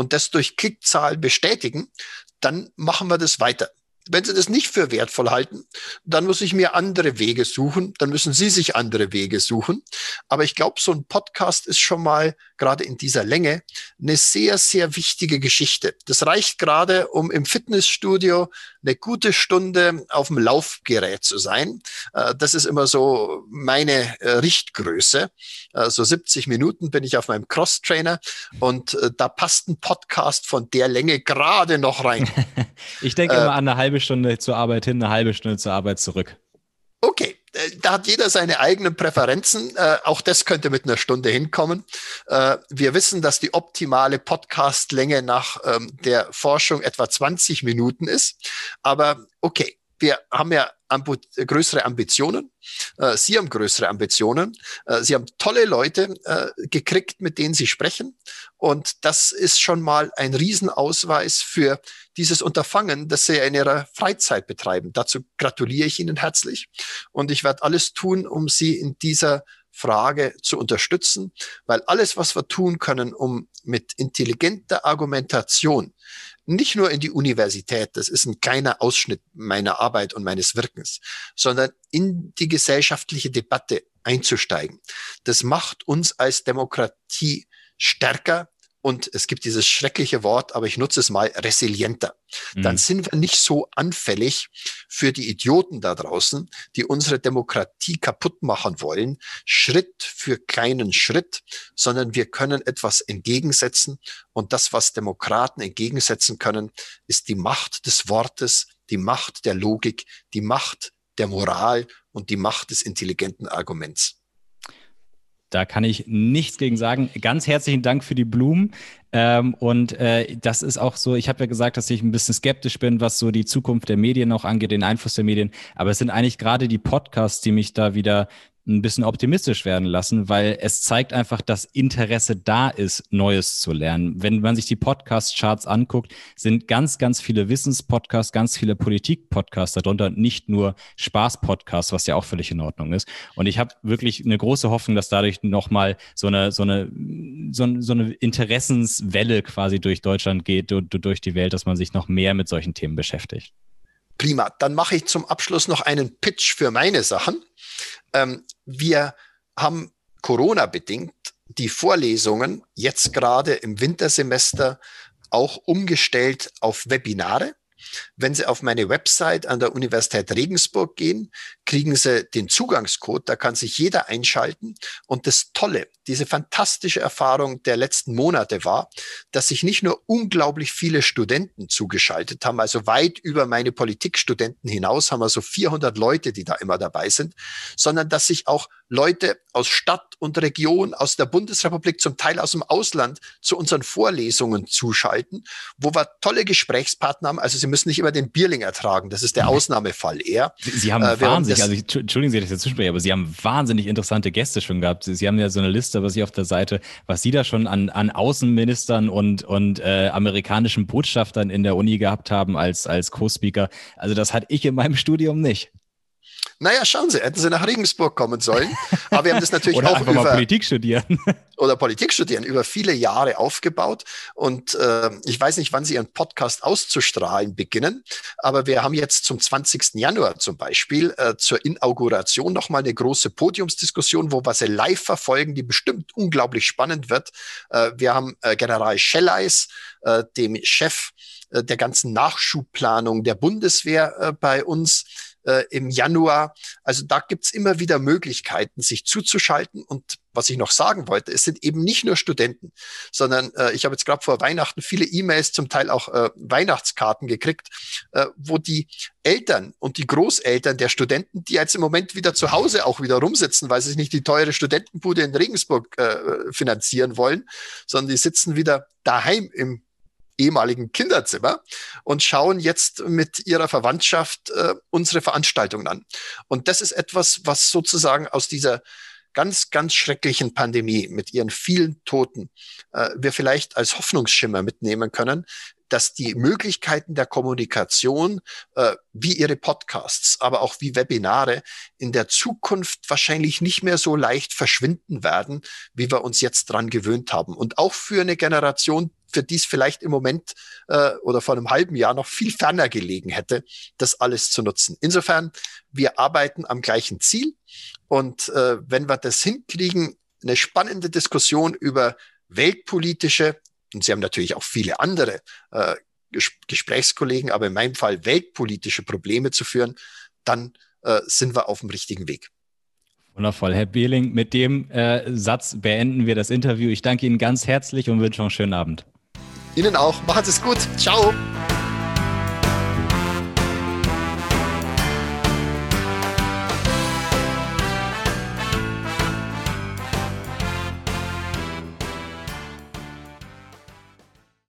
und das durch Klickzahlen bestätigen, dann machen wir das weiter. Wenn Sie das nicht für wertvoll halten, dann muss ich mir andere Wege suchen, dann müssen Sie sich andere Wege suchen. Aber ich glaube, so ein Podcast ist schon mal gerade in dieser Länge eine sehr, sehr wichtige Geschichte. Das reicht gerade, um im Fitnessstudio eine gute Stunde auf dem Laufgerät zu sein. Äh, das ist immer so meine äh, Richtgröße. Äh, so 70 Minuten bin ich auf meinem Cross-Trainer und da passt ein Podcast von der Länge gerade noch rein. ich denke immer an eine halbe Stunde zur Arbeit hin, eine halbe Stunde zur Arbeit zurück. Okay, da hat jeder seine eigenen Präferenzen. Äh, auch das könnte mit einer Stunde hinkommen. Äh, wir wissen, dass die optimale Podcastlänge nach ähm, der Forschung etwa 20 Minuten ist. Aber okay, wir haben ja ambu größere Ambitionen. Äh, Sie haben größere Ambitionen. Äh, Sie haben tolle Leute äh, gekriegt, mit denen Sie sprechen. Und das ist schon mal ein Riesenausweis für dieses Unterfangen, das Sie in Ihrer Freizeit betreiben. Dazu gratuliere ich Ihnen herzlich. Und ich werde alles tun, um Sie in dieser Frage zu unterstützen, weil alles, was wir tun können, um mit intelligenter Argumentation nicht nur in die Universität, das ist ein kleiner Ausschnitt meiner Arbeit und meines Wirkens, sondern in die gesellschaftliche Debatte einzusteigen. Das macht uns als Demokratie stärker, und es gibt dieses schreckliche Wort, aber ich nutze es mal, resilienter. Mhm. Dann sind wir nicht so anfällig für die Idioten da draußen, die unsere Demokratie kaputt machen wollen, Schritt für kleinen Schritt, sondern wir können etwas entgegensetzen. Und das, was Demokraten entgegensetzen können, ist die Macht des Wortes, die Macht der Logik, die Macht der Moral und die Macht des intelligenten Arguments. Da kann ich nichts gegen sagen. Ganz herzlichen Dank für die Blumen. Ähm, und äh, das ist auch so, ich habe ja gesagt, dass ich ein bisschen skeptisch bin, was so die Zukunft der Medien auch angeht, den Einfluss der Medien. Aber es sind eigentlich gerade die Podcasts, die mich da wieder ein bisschen optimistisch werden lassen, weil es zeigt einfach, dass Interesse da ist, Neues zu lernen. Wenn man sich die Podcast-Charts anguckt, sind ganz, ganz viele Wissenspodcasts, ganz viele Politik-Podcasts darunter, nicht nur Spaß-Podcasts, was ja auch völlig in Ordnung ist. Und ich habe wirklich eine große Hoffnung, dass dadurch nochmal so eine, so eine, so, so eine Interessenswelle quasi durch Deutschland geht, durch die Welt, dass man sich noch mehr mit solchen Themen beschäftigt. Prima. Dann mache ich zum Abschluss noch einen Pitch für meine Sachen. Ähm, wir haben Corona bedingt die Vorlesungen jetzt gerade im Wintersemester auch umgestellt auf Webinare. Wenn Sie auf meine Website an der Universität Regensburg gehen, kriegen Sie den Zugangscode, da kann sich jeder einschalten. Und das Tolle, diese fantastische Erfahrung der letzten Monate war, dass sich nicht nur unglaublich viele Studenten zugeschaltet haben, also weit über meine Politikstudenten hinaus haben wir so 400 Leute, die da immer dabei sind, sondern dass sich auch Leute aus Stadt und Region, aus der Bundesrepublik, zum Teil aus dem Ausland zu unseren Vorlesungen zuschalten, wo wir tolle Gesprächspartner haben. Also Sie müssen nicht immer den Bierling ertragen. Das ist der Ausnahmefall eher. Sie, Sie haben äh, wahnsinnig, also ich, entschuldigen Sie, dass ich jetzt zuspreche, aber Sie haben wahnsinnig interessante Gäste schon gehabt. Sie, Sie haben ja so eine Liste, was ich auf der Seite, was Sie da schon an, an Außenministern und, und äh, amerikanischen Botschaftern in der Uni gehabt haben als, als Co-Speaker. Also das hatte ich in meinem Studium nicht. Naja, schauen Sie, hätten Sie nach Regensburg kommen sollen. Aber wir haben das natürlich oder auch über Politik studieren. oder Politik studieren über viele Jahre aufgebaut. Und äh, ich weiß nicht, wann Sie Ihren Podcast auszustrahlen beginnen, aber wir haben jetzt zum 20. Januar zum Beispiel äh, zur Inauguration nochmal eine große Podiumsdiskussion, wo wir sie live verfolgen, die bestimmt unglaublich spannend wird. Äh, wir haben äh, General Schelleis, äh, dem Chef äh, der ganzen Nachschubplanung der Bundeswehr äh, bei uns äh, im Januar. Also da gibt's immer wieder Möglichkeiten, sich zuzuschalten. Und was ich noch sagen wollte, es sind eben nicht nur Studenten, sondern äh, ich habe jetzt gerade vor Weihnachten viele E-Mails, zum Teil auch äh, Weihnachtskarten gekriegt, äh, wo die Eltern und die Großeltern der Studenten, die jetzt im Moment wieder zu Hause auch wieder rumsitzen, weil sie sich nicht die teure Studentenbude in Regensburg äh, finanzieren wollen, sondern die sitzen wieder daheim im ehemaligen Kinderzimmer und schauen jetzt mit ihrer Verwandtschaft äh, unsere Veranstaltungen an. Und das ist etwas, was sozusagen aus dieser ganz, ganz schrecklichen Pandemie mit ihren vielen Toten äh, wir vielleicht als Hoffnungsschimmer mitnehmen können, dass die Möglichkeiten der Kommunikation, äh, wie ihre Podcasts, aber auch wie Webinare in der Zukunft wahrscheinlich nicht mehr so leicht verschwinden werden, wie wir uns jetzt dran gewöhnt haben. Und auch für eine Generation, für die es vielleicht im Moment äh, oder vor einem halben Jahr noch viel ferner gelegen hätte, das alles zu nutzen. Insofern, wir arbeiten am gleichen Ziel. Und äh, wenn wir das hinkriegen, eine spannende Diskussion über weltpolitische, und Sie haben natürlich auch viele andere äh, Ges Gesprächskollegen, aber in meinem Fall weltpolitische Probleme zu führen, dann äh, sind wir auf dem richtigen Weg. Wundervoll. Herr Behling, mit dem äh, Satz beenden wir das Interview. Ich danke Ihnen ganz herzlich und wünsche noch einen schönen Abend. Ihnen auch. Sie es gut. Ciao.